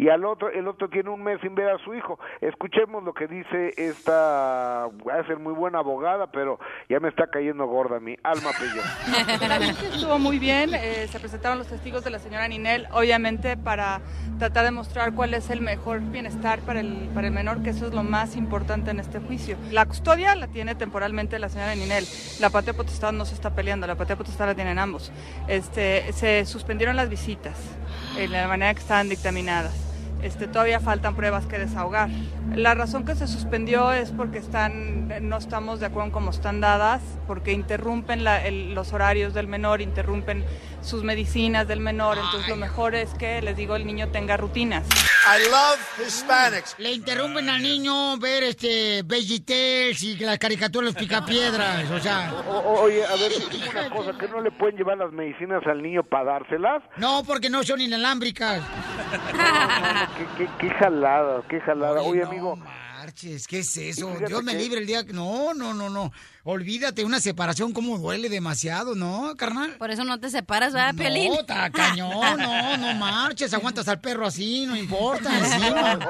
Y al otro, el otro tiene un mes sin ver a su hijo. Escuchemos lo que dice esta, va a ser muy buena abogada, pero ya me está cayendo gorda mí, Alma Pello. La estuvo muy bien, eh, se presentaron los testigos de la señora Ninel, obviamente para tratar de mostrar cuál es el mejor bienestar para el, para el menor, que eso es lo más importante en este juicio. La custodia la tiene temporalmente la señora Ninel, la patria potestad no se está peleando, la patria potestad la tienen ambos. Este, se suspendieron las visitas en la manera que estaban dictaminadas. Este, todavía faltan pruebas que desahogar. La razón que se suspendió es porque están, no estamos de acuerdo en cómo están dadas, porque interrumpen la- el- los horarios del menor, interrumpen sus medicinas del menor, entonces lo mejor es que, les digo, el niño tenga rutinas. I love Hispanics. Le interrumpen al niño ver este VeggieTales y las caricaturas los picapiedras, o sea. O- o- oye, a ver, una cosa, ¿que no le pueden llevar las medicinas al niño para dárselas? No, porque no son inalámbricas. ¿Qué, qué, qué jalada, qué jalada. Oye, amigo, Marches, ¿qué es eso? Dios me que- libre el día que... No, no, no, no. Olvídate, una separación como duele demasiado, ¿no, carnal? Por eso no te separas, ¿verdad, Piolín? No, está cañón, no, no marches, aguantas al perro así, no importa.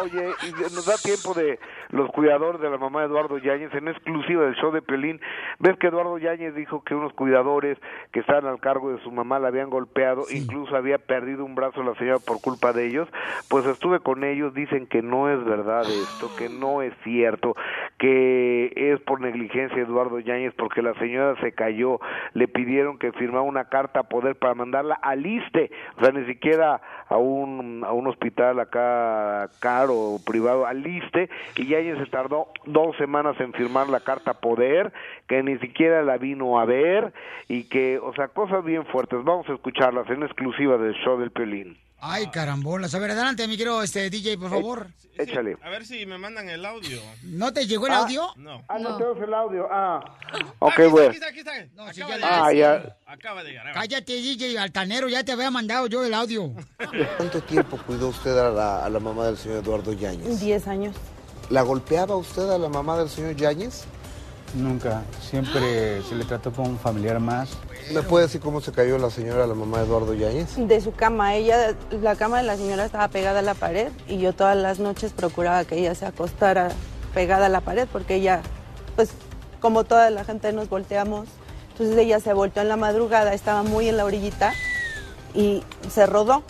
Oye, y nos da tiempo de los cuidadores de la mamá de Eduardo Yáñez en exclusiva del show de Pelín. ¿Ves que Eduardo Yáñez dijo que unos cuidadores que estaban al cargo de su mamá la habían golpeado, incluso había perdido un brazo la señora por culpa de ellos? Pues estuve con ellos, dicen que no es verdad esto, que no es cierto, que es por negligencia de Eduardo Yáñez porque la señora se cayó, le pidieron que firmara una carta a poder para mandarla al ISTE, o sea, ni siquiera a un, a un hospital acá caro privado, al ISTE, y Yáñez se tardó dos semanas en firmar la carta a poder, que ni siquiera la vino a ver, y que, o sea, cosas bien fuertes, vamos a escucharlas en exclusiva del show del Piolín. Ay, carambolas. A ver, adelante, mi querido este, DJ, por favor. Échale. A ver si me mandan el audio. ¿No te llegó el Ah, audio? No. Ah, no, tenemos el audio, ah. Ok, Aquí está, bueno. aquí está, aquí está. No, si Acaba ya- de Ah, ya. Acaba de llegar. Cállate, DJ altanero, ya te había mandado yo el audio. ¿Cuánto tiempo cuidó usted a la, a la mamá del señor Eduardo Yáñez? Diez años. ¿La golpeaba usted a la mamá del señor Yáñez? Nunca, siempre se le trató como un familiar más. ¿Me puede decir cómo se cayó la señora, la mamá de Eduardo Yáñez? De su cama, ella, la cama de la señora estaba pegada a la pared y yo todas las noches procuraba que ella se acostara pegada a la pared porque ella, pues como toda la gente nos volteamos, entonces ella se volteó en la madrugada, estaba muy en la orillita y se rodó,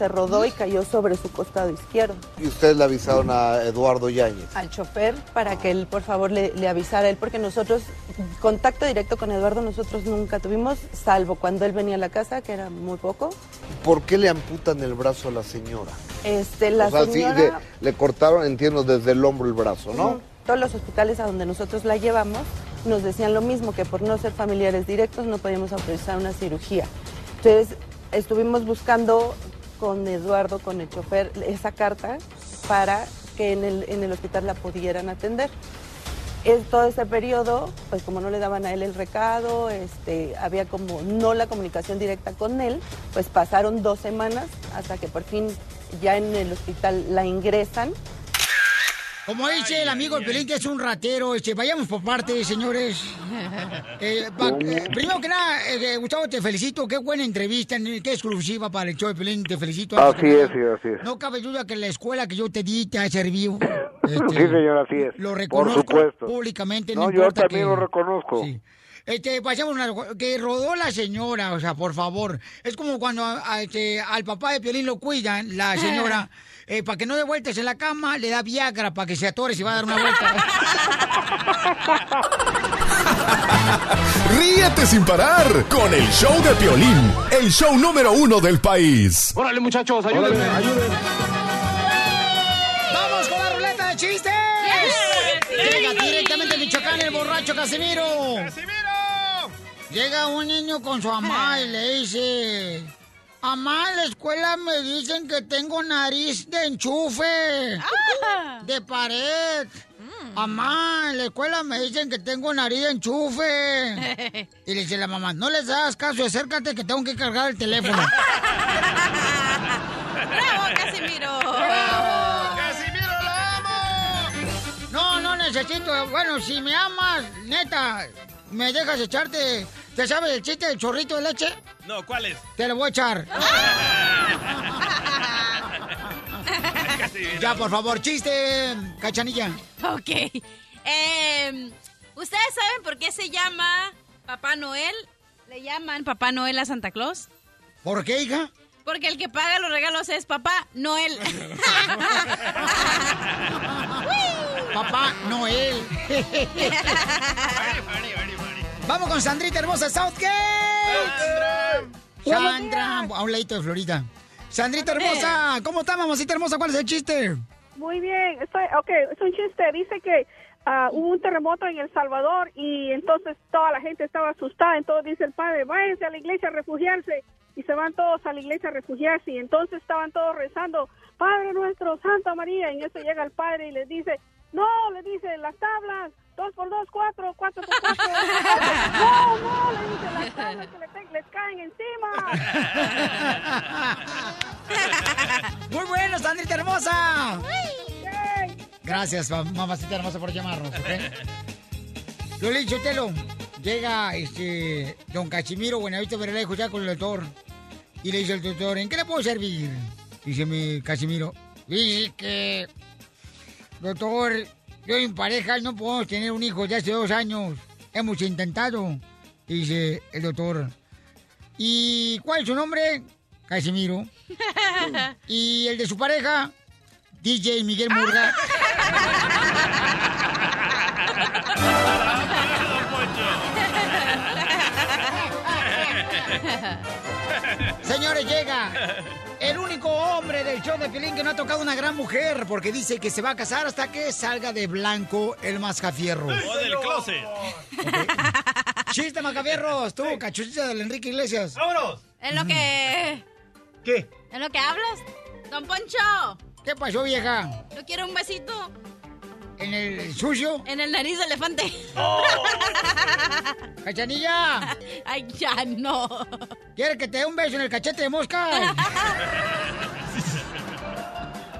se rodó y cayó sobre su costado izquierdo. ¿Y ustedes le avisaron a Eduardo Yáñez? al chofer para que él por favor le, le avisara a él porque nosotros contacto directo con Eduardo nosotros nunca tuvimos salvo cuando él venía a la casa que era muy poco ¿Por qué le amputan el brazo a la señora? este la o sea, sí, señora de- le cortaron, entiendo, desde el hombro el brazo, ¿no? Todos los hospitales a donde nosotros la llevamos nos decían lo mismo que por no ser familiares directos no podíamos autorizar una cirugía entonces estuvimos buscando con Eduardo con el chofer esa carta para que en el, en el hospital la pudieran atender es todo ese periodo, pues como no le daban a él el recado, este, había como no la comunicación directa con él, pues pasaron dos semanas hasta que por fin ya en el hospital la ingresan. Como dice el amigo el Pelín, que es un ratero, este, vayamos por partes, señores. Eh, pa- eh, primero que nada, eh, Gustavo, te felicito. Qué buena entrevista, qué exclusiva para el show de Pelín. Te felicito. Así es, sí, así es. No cabe duda que la escuela que yo te di te ha servido. Sí, señor, así es. Lo Por reconozco supuesto. públicamente. No, No, yo importa también que- lo reconozco. Sí. Este, pasemos una, que rodó la señora, o sea, por favor. Es como cuando a- este, al papá de Piolín lo cuidan, la señora, eh, para que no dé vueltas en la cama, le da Viagra para que se atore si va a dar una vuelta. Ríete sin parar con el show de Piolín, el show número uno del país. Órale, muchachos, ayúdenme, ayúdenme. ¡Vamos con la ruleta de chistes! Llega directamente de Michoacán el borracho Casimiro. ¡Casimiro! Llega un niño con su mamá y le dice... Mamá, en la escuela me dicen que tengo nariz de enchufe. De pared. Mamá, en la escuela me dicen que tengo nariz de enchufe. Y le dice la mamá, no les hagas caso, acércate que tengo que cargar el teléfono. ¡Bravo, Casimiro! ¡Casimiro, lo amo! No, no necesito. Bueno, si me amas, neta, ¿me dejas echarte? ¿Te sabes el chiste del chorrito de leche? No, ¿cuál es? Te lo voy a echar. Ya, por favor, chiste, cachanilla. Ok. Eh, ¿Ustedes saben por qué se llama Papá Noel? ¿Le llaman Papá Noel a Santa Claus? ¿Por qué, hija? Porque el que paga los regalos es Papá Noel. Papá Noel. Vamos con Sandrita hermosa, Southgate. Sandra, a un ladito de Florida. Sandrita hermosa, ¿cómo está, mamacita hermosa? ¿Cuál es el chiste? Muy bien, estoy, ok, es un chiste. Dice que ah, hubo un terremoto en El Salvador y entonces toda la gente estaba asustada. Entonces dice el padre, váyanse a la iglesia a refugiarse. Y se van todos a la iglesia a refugiarse. Y entonces estaban todos rezando, Padre nuestro, Santa María. Y en eso llega el padre y les dice, no, le dice, las tablas, dos por dos, cuatro, cuatro por cuatro. no, no, le dice, las tablas que le les caen encima. Muy bueno, Sandrita hermosa. Gracias, mam- mamacita hermosa, por llamarnos, ¿ok? Lo dicho, Telo. Llega este don Cachimiro Buenavista Verelejo ya con el doctor. Y le dice el doctor, ¿en qué le puedo servir? Dice mi Casimiro. Dice que, doctor, yo y mi pareja no podemos tener un hijo ya hace dos años. Hemos intentado. Dice el doctor. ¿Y cuál es su nombre? Casimiro. ¿Y el de su pareja? DJ Miguel Murga. Señores, llega hombre del show de Pelín que no ha tocado una gran mujer porque dice que se va a casar hasta que salga de blanco el mascafierro. O del closet. Chiste, Macafierros, tú, cachuchita del Enrique Iglesias. ¡Vámonos! ¿En lo que... ¿Qué? ¿En lo que hablas? Don Poncho. ¿Qué pasó, vieja? ¿No quiere un besito? ¿En el sucio? En el nariz de elefante. ¡Cachanilla! Ay, ya no. ¿Quieres que te dé un beso en el cachete de mosca?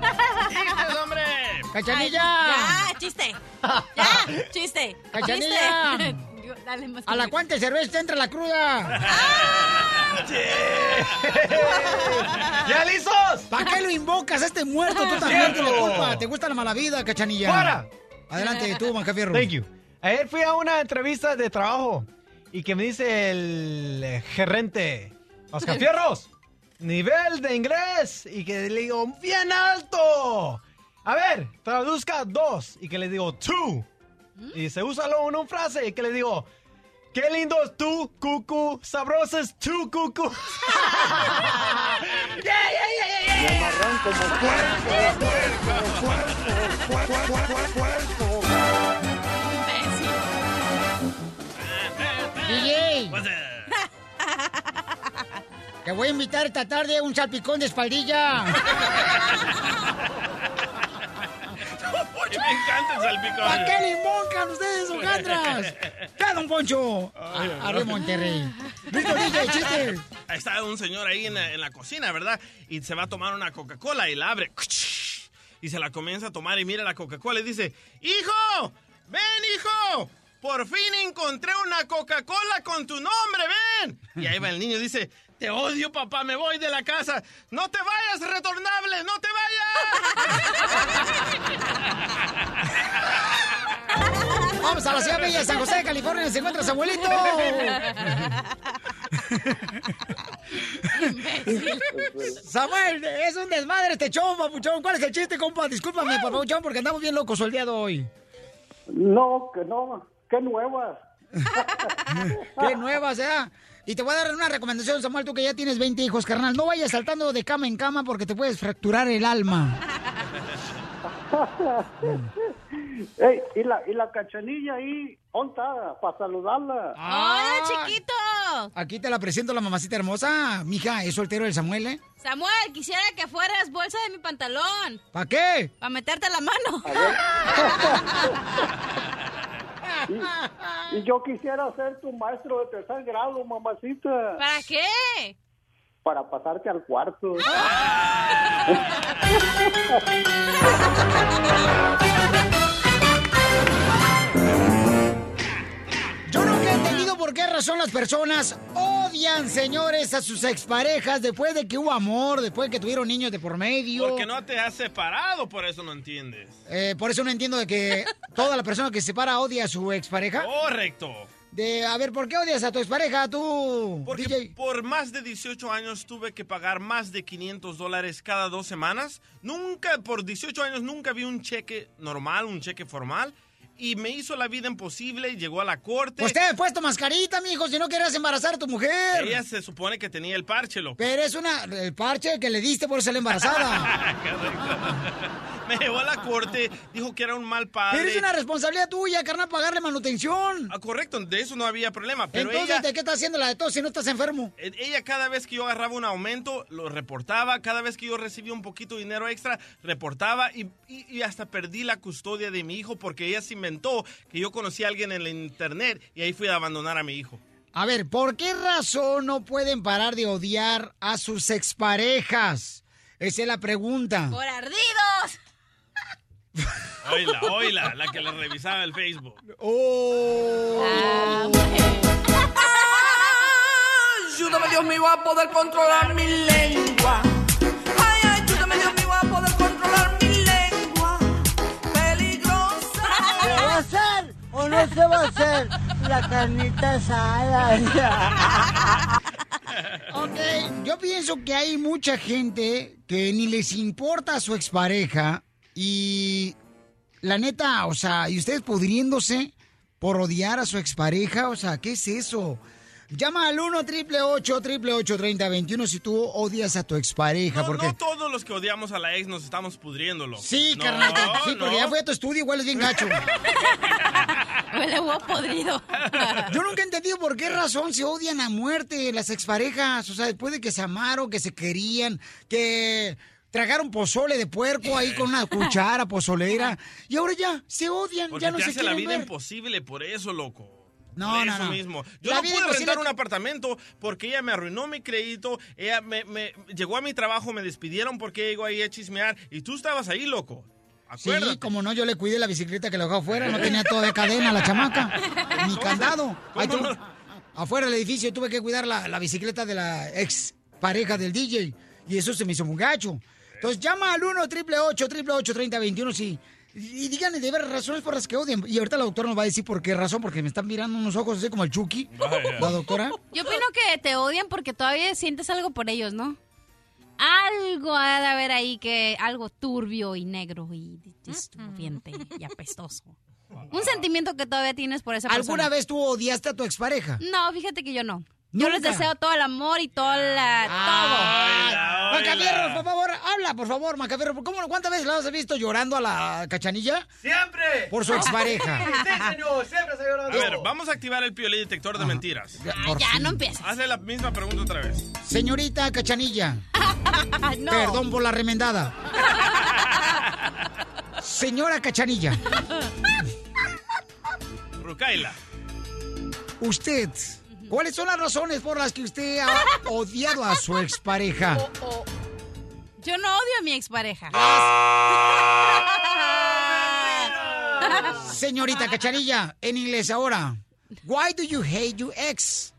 ¡Chistes, hombre! ¡Cachanilla! Ay, ya, chiste. Ya, chiste. ¡Cachanilla! Chiste. Dale más ¿A la cuánta cerveza entra la cruda? ¡Ya listos! ¿Para qué lo invocas a este muerto? Tú también tienes la culpa. ¿Te gusta la mala vida, cachanilla? ¡Fuera! Adelante, tú, Macafierro. Thank you. Ayer fui a una entrevista de trabajo y que me dice el gerente, Mascafierros, nivel de inglés. Y que le digo, bien alto. A ver, traduzca dos. Y que le digo, two. Y se usa luego en una frase y que le digo, qué lindo es tú, cucu, sabroso es tú, cucu. ¡Yeah, yeah, yeah, yeah, yeah! DJ. Te voy a invitar esta tarde a un salpicón de espaldilla. Me encanta el salpicón. ¿Para qué le ustedes, hojandras? ¿Qué, don Poncho? A- Arre Monterrey. Listo, DJ, chiste. Está un señor ahí en la, en la cocina, ¿verdad? Y se va a tomar una Coca-Cola y la abre. Y se la comienza a tomar y mira la Coca-Cola y dice, ¡Hijo! ¡Ven, hijo! Por fin encontré una Coca-Cola con tu nombre, ven. Y ahí va el niño y dice, te odio, papá, me voy de la casa. No te vayas, retornable, no te vayas. Vamos a la ciudad bella de San José, California. Se encuentra su abuelito. Samuel, es un desmadre este show, papuchón. ¿Cuál es el chiste, compa? Discúlpame, papuchón, porque andamos bien locos el día de hoy. No, que no, qué nuevas. Qué nueva sea. Y te voy a dar una recomendación, Samuel, tú que ya tienes 20 hijos, carnal. No vayas saltando de cama en cama porque te puedes fracturar el alma. Ey, y la, y la cachanilla ahí, onta, para saludarla. ¡Hola, chiquito! Aquí te la presento la mamacita hermosa. Mija, es soltero el Samuel, ¿eh? Samuel, quisiera que fueras bolsa de mi pantalón. ¿Para qué? Para meterte la mano. Y, y yo quisiera ser tu maestro de tercer grado, mamacita. ¿Para qué? Para pasarte al cuarto. Yo nunca he entendido por qué razón las personas odian odian, señores, a sus exparejas después de que hubo amor, después de que tuvieron niños de por medio? Porque no te has separado, por eso no entiendes. Eh, por eso no entiendo de que toda la persona que se separa odia a su expareja. Correcto. De, a ver, ¿por qué odias a tu expareja, tú, Porque DJ? por más de 18 años tuve que pagar más de 500 dólares cada dos semanas. Nunca, por 18 años, nunca vi un cheque normal, un cheque formal. Y me hizo la vida imposible, llegó a la corte. Pues te has puesto mascarita, mijo, si no quieres embarazar a tu mujer. Ella se supone que tenía el parche, loco. Pero es una, el parche que le diste por ser embarazada. me llevó a la corte, dijo que era un mal padre. Pero es una responsabilidad tuya, carnal, pagarle manutención. Ah, correcto, de eso no había problema. Pero Entonces, ella, ¿de qué estás haciendo la de tos si no estás enfermo? eh, ella cada vez que yo agarraba un aumento, lo reportaba. Cada vez que yo recibía un poquito de dinero extra, reportaba. Y, y- y hasta perdí la custodia de mi hijo porque ella se inventó que yo conocí a alguien en la internet y ahí fui a abandonar a mi hijo. A ver, ¿por qué razón no pueden parar de odiar a sus exparejas? Esa es la pregunta. ¡Por ardidos! Oila, oila, la que le revisaba el Facebook. Oh. Ayúdame, Dios mío, a poder controlar mi lengua. Ay, ayúdame, Dios mío, a poder controlar mi lengua. Peligrosa. ¿Se va a hacer o no se va a hacer la carnita asada? Ok, yo pienso que hay mucha gente que ni les importa a su expareja y la neta, o sea, y ustedes pudriéndose por odiar a su expareja, o sea, ¿qué es eso? Llama al 1 triple 8 triple 8 30 21 si tú odias a tu expareja, No, porque... no todos los que odiamos a la ex nos estamos pudriéndolo. Sí, No, carnal, sí, porque no. ya fui a tu estudio, igual es bien gacho. Huele huevo podrido. Yo nunca he entendido por qué razón se odian a muerte las exparejas. O sea, después de que se amaron, que se querían, que tragaron pozole de puerco ahí con una cuchara pozolera. Y ahora ya se odian, Porque ya no te se hace la vida ver. imposible por eso, loco. No, no, eso no. mismo. Yo La no pude rentar un apartamento porque ella me arruinó mi crédito. Ella me, me- llegó a mi trabajo, me despidieron porque llegó ahí a chismear. Y tú estabas ahí, loco. Acuérdate. Sí, como no, yo le cuidé la bicicleta que la dejó afuera, no tenía todo de cadena la chamaca, ni candado. Ahí cómo tuve- afuera del edificio tuve que cuidar la, la bicicleta de la ex pareja del DJ y eso se me hizo muy gacho. Entonces llama al 1 triple 8 triple 8 30 21 sí. Y díganle de ver razones por las que odian. Y ahorita la doctora nos va a decir por qué razón, porque me están mirando unos ojos así como el Chucky. La doctora. Yo opino que te odian porque todavía sientes algo por ellos, ¿no? Algo ha de haber ahí que algo turbio y negro y disturbiente y apestoso. Un sentimiento que todavía tienes por esa persona. ¿Alguna vez tú odiaste a tu expareja? No, fíjate que yo no. Yo les deseo todo el amor y todo la, todo. Macafierro, por favor, habla, por favor, Macafierro. ¿Cómo, ¿Cuántas veces la has visto llorando a la cachanilla? ¡Siempre! Por su expareja. Sí, señor, siempre se. A ver, vamos a activar el piolín detector de mentiras. ya, fin. no empieces. Hazle la misma pregunta otra vez. Señorita Cachanilla, no. perdón por la remendada. Señora Cachanilla, Rucaila. usted, ¿cuáles son las razones por las que usted ha odiado a su expareja? Yo no odio a mi expareja. Señorita Cachanilla, en inglés ahora. Why do you hate your ex?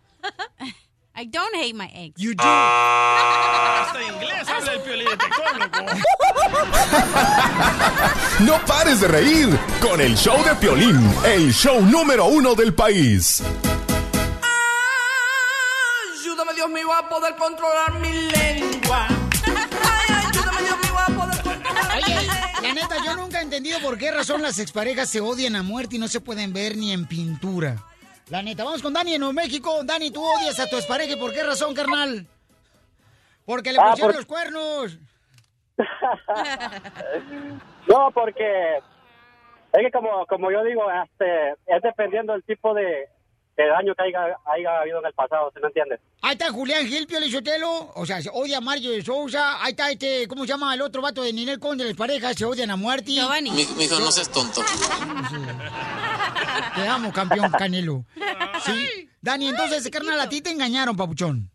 I don't hate my ex. You do. Hasta inglés habla el piolín. No pares de reír con el show de Piolín, el show número uno del país. Dios mío, a poder controlar mi lengua. Ay, ayúdame, Dios mío, a poder controlar mi lengua. la neta, yo nunca he entendido por qué razón las exparejas se odian a muerte y no se pueden ver ni en pintura. La neta, vamos con Dani en Nuevo México. Dani, tú odias a tu expareja. ¿y ¿Por qué razón, carnal? Porque le Ah, pusieron por- los cuernos. No, porque es que como, como yo digo, este, es dependiendo del tipo de, de daño que haya, haya habido en el pasado, ¿sí me entiendes? Ahí está Julián Gil, Pio Lizotelo. O sea, se odia a Mario de Sousa. Ahí está este, ¿cómo se llama el otro vato de Ninel Conde? Las parejas se odian a muerte. Giovanni. Mi, hijo, no seas tonto. Te amo, campeón Canelo. Sí. Dani, entonces, carnal, a ti te engañaron, papuchón.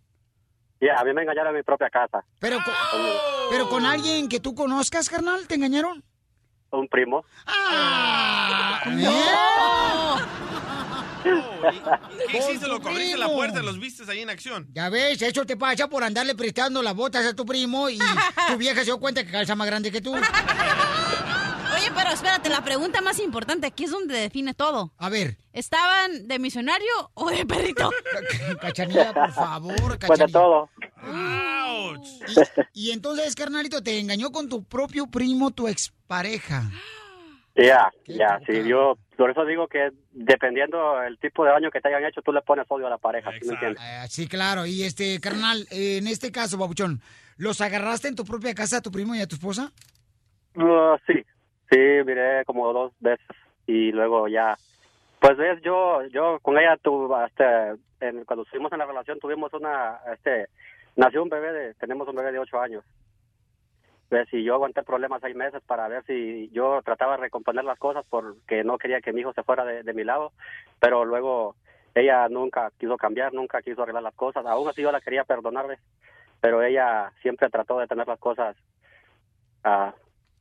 Ya, a mí me engañaron en mi propia casa. Pero, con- pero con alguien que tú conozcas, carnal, ¿te engañaron? Un primo. Ah, No. ¿Qué hiciste, loco? Abriste la puerta, los vistes ahí en acción. Ya ves, eso te pasa por andarle prestando las botas a tu primo y tu vieja se dio cuenta que calza más grande que tú. Oye, pero espérate, la pregunta más importante aquí es donde define todo. A ver. ¿Estaban de misionario o de perrito? Cachanilla, por favor, Pues Cachanilla. todo. Y entonces, carnalito, te engañó con tu propio primo, tu expareja. Ya, ya, sí, yo por eso digo que dependiendo el tipo de daño que te hayan hecho, tú le pones odio a la pareja, ¿sí me entiendes? Ah, sí, claro. Y este, carnal, eh, en este caso, babuchón, ¿los agarraste en tu propia casa a tu primo y a tu esposa? Uh, sí, sí, miré como dos veces y luego ya, pues ves, yo, yo con ella tuve, este, en- cuando estuvimos en la relación tuvimos una, este, nació un bebé de, tenemos un bebé de ocho años. Ves, y yo aguanté problemas seis meses para ver si yo trataba de recomponer las cosas porque no quería que mi hijo se fuera de, de mi lado, pero luego ella nunca quiso cambiar, nunca quiso arreglar las cosas, aún así yo la quería perdonarle, pero ella siempre trató de tener las cosas ah,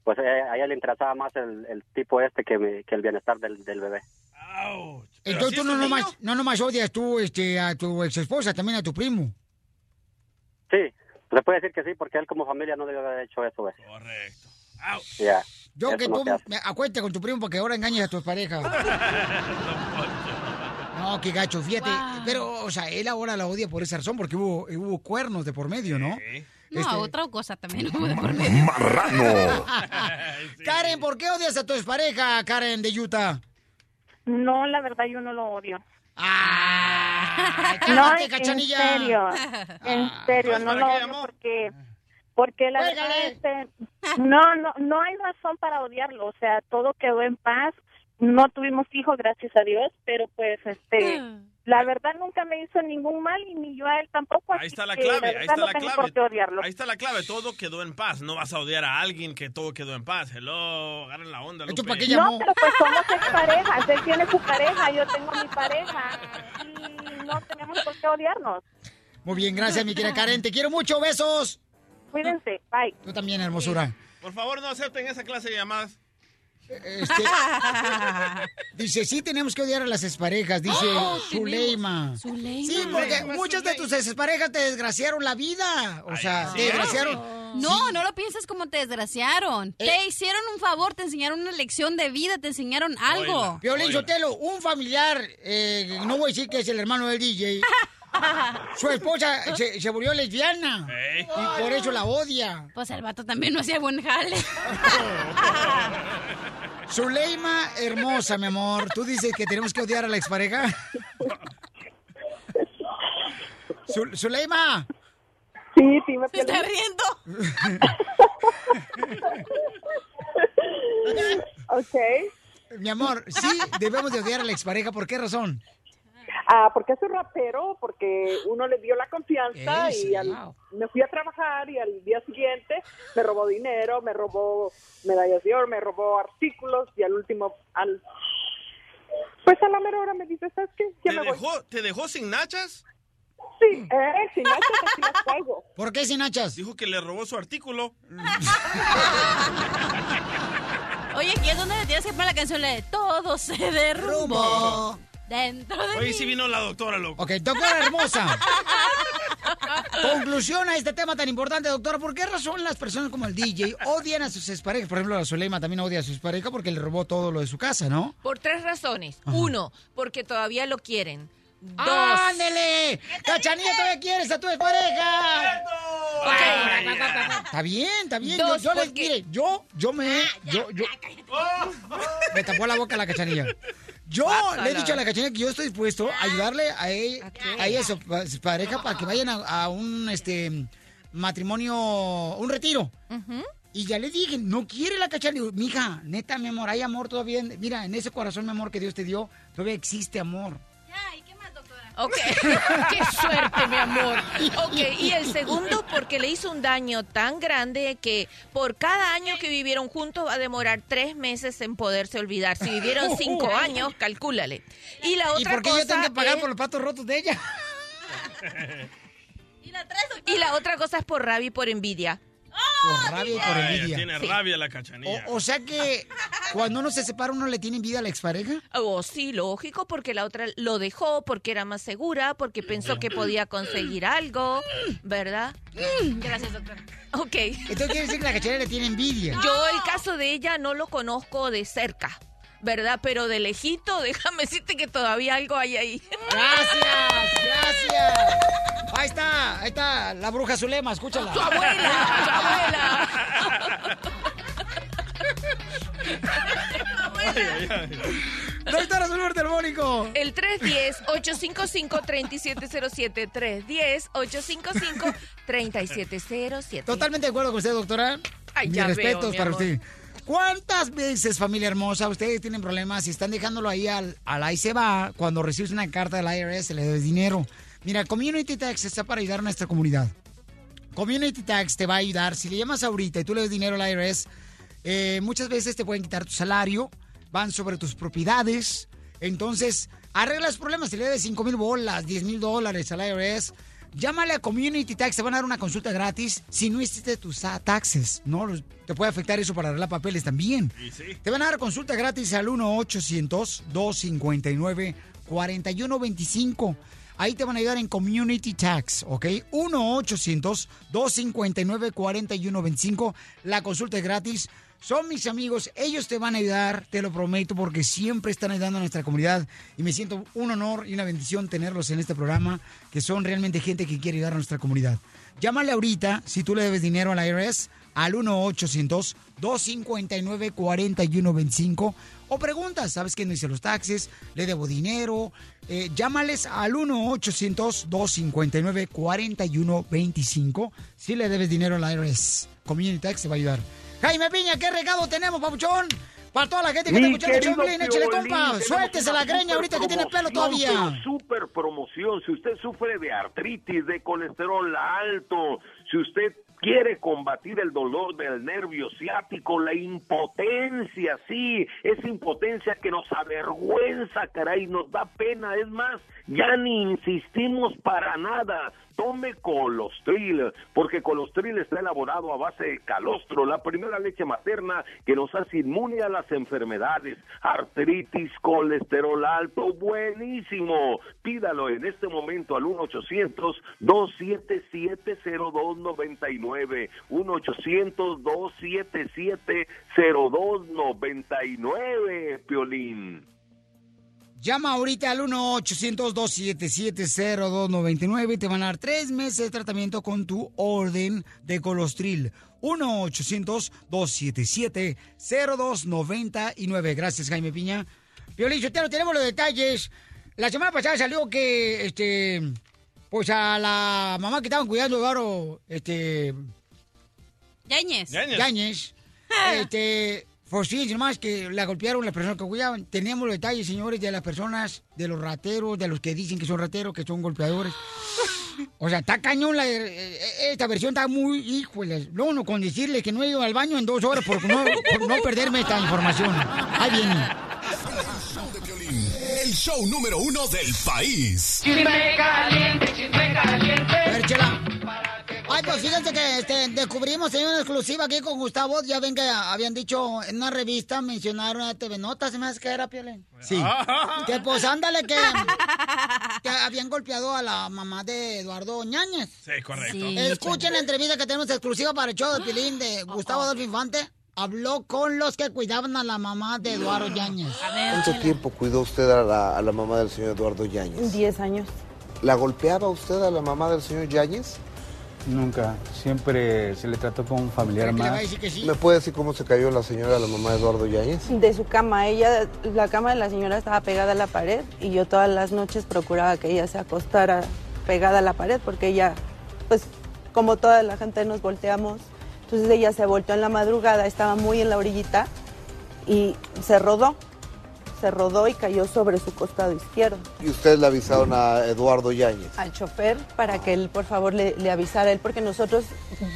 pues eh, a ella le interesaba más el, el tipo este que, me- que el bienestar del, del bebé. Entonces tú no nomás, no nomás odias tú este, a tu ex esposa, también a tu primo. Sí, se puede decir que sí, porque él como familia no debió haber hecho eso, güey. Correcto. Ya. Yo Eso que tú me acuérdate con tu primo porque ahora engañas a tu pareja. No, qué gacho, fíjate. Pero, o sea, él ahora la odia por esa razón, porque hubo, hubo cuernos de por medio, ¿no? No, Este- otra cosa también. hubo de por medio. Marrano. Karen, ¿por qué odias a tu expareja, Karen de Utah? No, la verdad yo no lo odio. Ah, no, en serio, en serio, Pues, no ¿para lo odio porque, porque la verdad, este, no, no, no hay razón para odiarlo, o sea, todo quedó en paz, no tuvimos hijos, gracias a Dios, pero pues, este, la verdad nunca me hizo ningún mal y ni yo a él tampoco. Ahí está la clave, ahí está no la clave. por qué odiarlo. Ahí está la clave, todo quedó en paz. No vas a odiar a alguien que todo quedó en paz. Hello, agarren la onda, Lupe. No, pero pues somos exparejas, él tiene su pareja, yo tengo mi pareja y no tenemos por qué odiarnos. Muy bien, gracias, mi querida Karen. Te quiero mucho, besos. Cuídense, bye. Tú también, hermosura. Por favor, no acepten esa clase de llamadas. Este, dice, sí tenemos que odiar a las exparejas, dice Oh, Zuleima. Zuleima. Sí, porque muchas de tus exparejas te desgraciaron la vida. O sea, te desgraciaron. No, no lo pienses como te desgraciaron. Eh. Te hicieron un favor, te enseñaron una lección de vida, te enseñaron algo. Piolín Sotelo, un familiar, eh, no voy a decir que es el hermano del DJ, su esposa se, se volvió lesbiana y por eso la odia. Pues el vato también no hacía buen jale. Zuleima, hermosa, mi amor, ¿tú dices que tenemos que odiar a la expareja? Zu- Zuleima. Sí, sí, me ¿Se está riendo? Ok. Mi amor, sí debemos de odiar a la expareja, ¿por qué razón? Ah, porque es un rapero, porque uno le dio la confianza y al- me fui a trabajar y al día siguiente me robó dinero, me robó medallas de oro, me robó artículos y al último, al pues a la mera hora me dice, ¿sabes qué? Ya ¿Te me voy. dejó, ¿Te dejó sin nachas? Sí, eh, sin nachas así las traigo. ¿Por qué sin nachas? Dijo que le robó su artículo. Oye, aquí es donde le tienes que poner la canción de Todo se derrumbó dentro de Hoy mí. sí vino la doctora, loco. Ok, doctora hermosa. Conclusión a este tema tan importante, doctora. ¿Por qué razón las personas como el DJ odian a sus exparejas? Por ejemplo, la Zuleima también odia a sus parejas porque le robó todo lo de su casa, ¿no? Por tres razones. Uno, porque todavía lo quieren. Dos. ¡Ándele! ¡Cachanilla, todavía quieres a tu expareja! Está bien, está bien. Yo, Dos, yo les porque- mire, yo, yo me, yo, yo. Me tapó la boca la cachanilla. Yo le he dicho a la cachanilla que yo estoy dispuesto a ayudarle a ella, a ella, su, su pareja, para que vayan a, a un este matrimonio, un retiro. Y ya le dije, no quiere la cachanilla. Digo, Mija, neta, mi amor, hay amor todavía. en- Mira, en ese corazón, mi amor, que Dios te dio, todavía existe amor. Ok, qué suerte, mi amor. Ok, y el segundo, porque le hizo un daño tan grande que por cada año que vivieron juntos va a demorar tres meses en poderse olvidar. Si vivieron cinco años, calcúlale. Y la otra ¿Y por qué cosa yo tengo que pagar es- por los patos rotos de ella? Y la otra cosa es por rabia y por envidia. Por rabia y por envidia. tiene rabia la cachanilla. O sea que cuando uno se separa, uno le tiene envidia a la expareja. Oh, sí, lógico, porque la otra lo dejó, porque era más segura, porque pensó que podía conseguir algo, ¿verdad? Gracias, doctora. Ok. Entonces quiere decir que la cachanilla le tiene envidia. Yo el caso de ella no lo conozco de cerca, ¿verdad? Pero de lejito, déjame decirte que todavía algo hay ahí. Gracias, gracias. Ahí está, ahí está la bruja Zulema, escúchala. Tu abuela, tu abuela. Doctora, su número telefónico. El 310-855-3707. 310-855-3707. Totalmente de acuerdo con usted, doctora. Ay, Mis ya veo, respetos mi para amor. usted. ¿Cuántas veces, familia hermosa, ustedes tienen problemas y están dejándolo ahí al, al ahí se va cuando recibes una carta del IRS, le debes dinero? Mira, Community Tax está para ayudar a nuestra comunidad. Community Tax te va a ayudar. Si le llamas ahorita y tú le des dinero al IRS, eh, muchas veces te pueden quitar tu salario, van sobre tus propiedades. Entonces, arregla los problemas. Si le debes 5 mil bolas, 10 mil dólares al IRS, llámale a Community Tax. Te van a dar una consulta gratis si no hiciste tus taxes. ¿no? Te puede afectar eso para arreglar papeles también. Te van a dar consulta gratis al 1-800-259-4125. Ahí te van a ayudar en Community Tax, ¿ok? 1-800-259-4125. La consulta es gratis. Son mis amigos, ellos te van a ayudar, te lo prometo, porque siempre están ayudando a nuestra comunidad. Y me siento un honor y una bendición tenerlos en este programa, que son realmente gente que quiere ayudar a nuestra comunidad. Llámale ahorita, si tú le debes dinero al IRS, al 1-800-259-4125. O preguntas, ¿sabes que no hice los taxes? ¿Le debo dinero? Eh, llámales al 1-800-259-4125 si le debes dinero al IRS. Community Tax te va a ayudar. Jaime Piña, ¿qué regalo tenemos, papuchón? Para toda la gente que Mi está escuchando Choplin, échale compa. Suéltese la greña ahorita que tiene pelo todavía. Super promoción. Si usted sufre de artritis, de colesterol alto, si usted quiere combatir el dolor del nervio ciático, la impotencia, sí, esa impotencia que nos avergüenza, caray, nos da pena, es más, ya ni insistimos para nada. Tome Colostril, porque Colostril está elaborado a base de calostro, la primera leche materna que nos hace inmune a las enfermedades, artritis, colesterol alto, buenísimo. Pídalo en este momento al 1-800-277-0299, 1-800-277-0299, Piolín. Llama ahorita al 1-800-277-0299 y te van a dar tres meses de tratamiento con tu orden de colostril. 1-800-277-0299. Gracias, Jaime Piña. Violín, Sotelo, tenemos los detalles. La semana pasada salió que, este, pues a la mamá que estaban cuidando, Eduardo, este... Yañez. Yañez. este, pues sí, nomás que la golpearon las personas que cuidaban. Tenemos los detalles, señores, de las personas, de los rateros, de los que dicen que son rateros, que son golpeadores. O sea, está cañón la, eh, esta versión, está muy, híjole. No, no, con decirle que no he ido al baño en dos horas por no, por no perderme esta información. Ahí viene. El show número uno del país. Chisme caliente, chisme caliente. Pues fíjense que este, descubrimos en una exclusiva aquí con Gustavo. Ya ven que habían dicho en una revista, mencionaron a TV Notas, se me hace que era Piolín. Sí. que pues ándale, que, que habían golpeado a la mamá de Eduardo Ñañez. Sí, correcto. Escuchen la entrevista que tenemos exclusiva para el show de Piolín de Gustavo Adolfo Infante. Habló con los que cuidaban a la mamá de Eduardo Yáñez. ¿Cuánto tiempo cuidó usted a la, a la mamá del señor Eduardo Yáñez? Diez años. ¿La golpeaba usted a la mamá del señor Yáñez? Nunca, siempre se le trató como un familiar más. ¿Me puede decir cómo se cayó la señora, la mamá de Eduardo Yáñez? De su cama, ella, la cama de la señora estaba pegada a la pared y yo todas las noches procuraba que ella se acostara pegada a la pared porque ella, pues como toda la gente nos volteamos, entonces ella se volteó en la madrugada, estaba muy en la orillita y se rodó, se rodó y cayó sobre su costado izquierdo. ¿Y ustedes le avisaron a Eduardo Yáñez? al chofer para que él por favor le, le avisara a él porque nosotros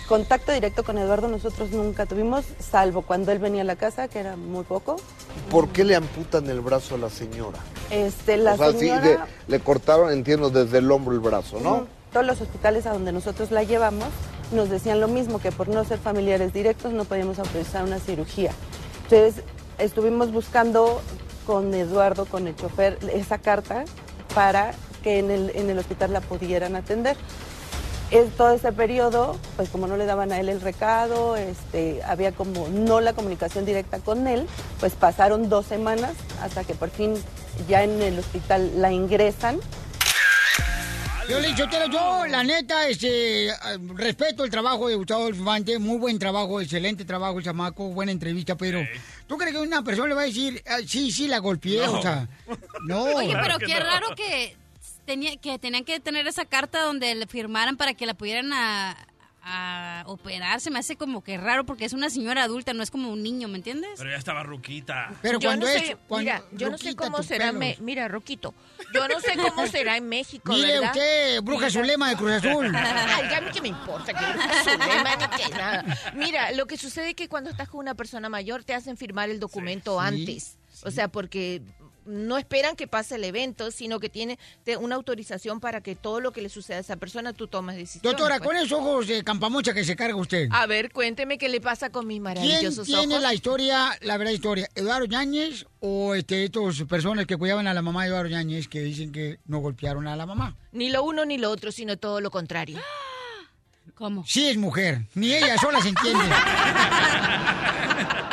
contacto directo con Eduardo nosotros nunca tuvimos salvo cuando él venía a la casa que era muy poco ¿Por qué le amputan el brazo a la señora? este la o sea, señora de- le cortaron, entiendo, desde el hombro el brazo, ¿no? Todos los hospitales a donde nosotros la llevamos nos decían lo mismo, que por no ser familiares directos no podíamos autorizar una cirugía. Entonces estuvimos buscando con Eduardo, con el chofer, esa carta para que en el, en el hospital la pudieran atender. Es, todo ese periodo, pues como no le daban a él el recado, este, había como no la comunicación directa con él, pues pasaron dos semanas hasta que por fin ya en el hospital la ingresan. Yo le dicho, yo, la neta, este, respeto el trabajo de Gustavo Infante, muy buen trabajo, excelente trabajo el chamaco, buena entrevista, pero ¿tú crees que una persona le va a decir, "Ah, sí, sí, la golpeé? No. O sea, no. Oye, pero qué raro que, tenía, que tenían que tener esa carta donde le firmaran para que la pudieran a, a operar. Se me hace como que raro porque es una señora adulta, no es como un niño, ¿me entiendes? Pero ya estaba ruquita. yo no sé, mira, yo no sé cómo será, me- mira, Roquito, yo no sé cómo será en México, Mire ¿verdad? usted, Bruja Zulema de Cruz Azul. Ay, a mí qué me importa que Bruja Zulema ni que nada. Mira, lo que sucede es que cuando estás con una persona mayor te hacen firmar el documento Sí, antes. O sea, porque no esperan que pase el evento, sino que tiene una autorización para que todo lo que le suceda a esa persona tú tomes decisiones. Doctora, pues. con esos ojos de campamocha que se carga usted. A ver, cuénteme qué le pasa con mis ¿Quién maravillosos tiene ojos. la historia, la verdad historia? ¿Eduardo Yáñez o este, estos personas que cuidaban a la mamá de Eduardo Yáñez que dicen que no golpearon a la mamá? Ni lo uno ni lo otro, sino todo lo contrario. ¿Cómo? Sí es mujer, ni ella sola se entiende.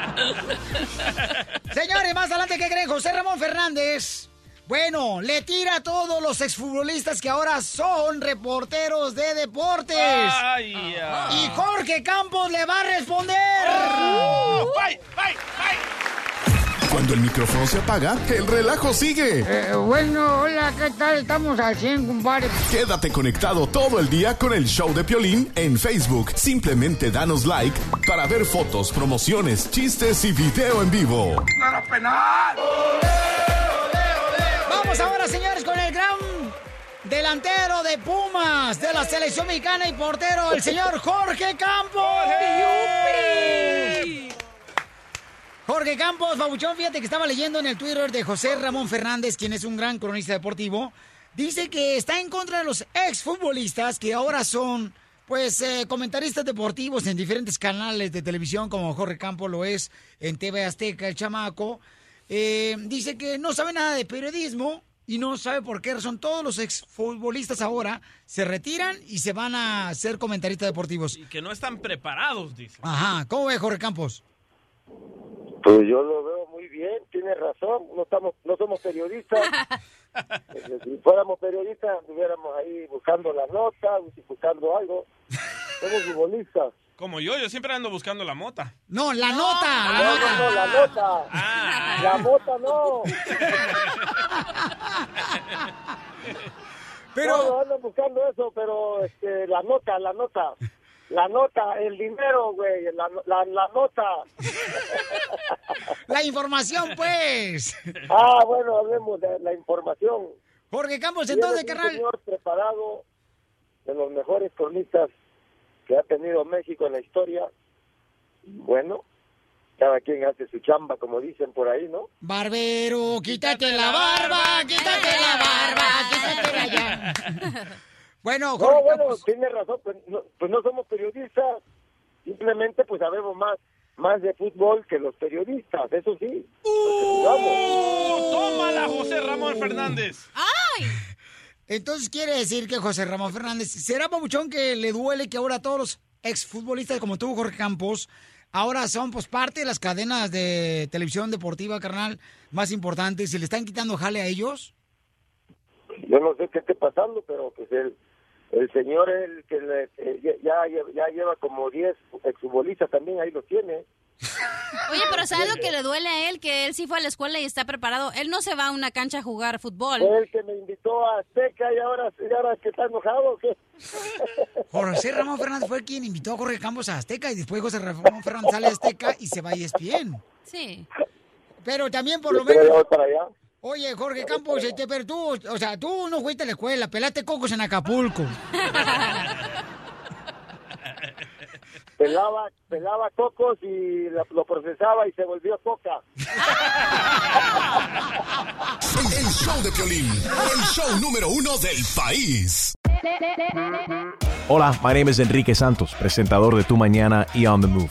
Señores, más adelante, ¿qué creen? José Ramón Fernández. Bueno, le tira a todos los exfutbolistas que ahora son reporteros de deportes. Ay, ya. Y Jorge Campos le va a responder. Oh, bye, bye, Cuando el micrófono se apaga, el relajo sigue. Eh, bueno, hola, ¿qué tal? Estamos al 100, compadre. Quédate conectado todo el día con el show de Piolín en Facebook. Simplemente danos like para ver fotos, promociones, chistes y video en vivo. ¡Nada penal! Vamos ahora, señores, con el gran delantero de Pumas, de la selección mexicana y portero, el señor Jorge Campos. Jorge Campos, Babuchón, fíjate que estaba leyendo en el Twitter de José Ramón Fernández, quien es un gran cronista deportivo. Dice que está en contra de los exfutbolistas que ahora son, pues, eh, comentaristas deportivos en diferentes canales de televisión, como Jorge Campos lo es en TV Azteca, el chamaco. Eh, dice que no sabe nada de periodismo y no sabe por qué razón todos los exfutbolistas ahora se retiran y se van a ser comentaristas deportivos. Y que no están preparados, dice. Ajá, ¿cómo ve Jorge Campos? Pues yo lo veo muy bien, tiene razón, no estamos, no somos periodistas. Eh, si fuéramos periodistas, estuviéramos ahí buscando las notas, buscando algo. Somos futbolistas. Como yo, yo siempre ando buscando la mota. No, la nota. No, no, no, la nota. Ah. La mota no. Pero... No, no ando buscando eso, pero este, la nota, la nota. La nota, el dinero, güey, la, la, la nota. La información, pues. Ah, bueno, hablemos de la información. Jorge Campos, entonces, eres un carnal. señor preparado, de los mejores cronistas que ha tenido México en la historia. Bueno, cada quien hace su chamba, como dicen por ahí, ¿no? Barbero, quítate la barba, quítate la barba, quítate la ya. Bueno, No, Jorge bueno, Campos. tiene razón, pues no, pues no somos periodistas, simplemente pues sabemos más más de fútbol que los periodistas, eso sí. ¡Oh, tómala, José Ramón Fernández! ¡Ay! Entonces quiere decir que José Ramón Fernández, ¿será papuchón que le duele que ahora todos los exfutbolistas como tú, Jorge Campos, ahora son pues parte de las cadenas de televisión deportiva, carnal, más importantes y le están quitando jale a ellos? Yo no sé qué esté pasando, pero pues el, el señor el que le- eh, ya, ya, lleva como 10 exfutbolistas también, ahí lo tiene. Oye, pero ¿sabes lo que le duele a él? Que él sí fue a la escuela y está preparado. Él no se va a una cancha a jugar fútbol. Fue el que me invitó a Azteca y ahora, y ahora que está enojado, ¿o ¿qué? José Ramón Fernández fue quien invitó a Jorge Campos a Azteca y después José Ramón Fernández sale a Azteca y se va a ESPN. Sí. Pero también por lo menos... para allá. Oye, Jorge Campos, este, pero tú, o sea, tú no fuiste a la escuela, pelaste cocos en Acapulco. Pelaba, pelaba cocos y lo, procesaba y se volvió coca. El show de Piolín, el show número uno del país. Hola, my name is Enrique Santos, presentador de Tu Mañana y On the Move.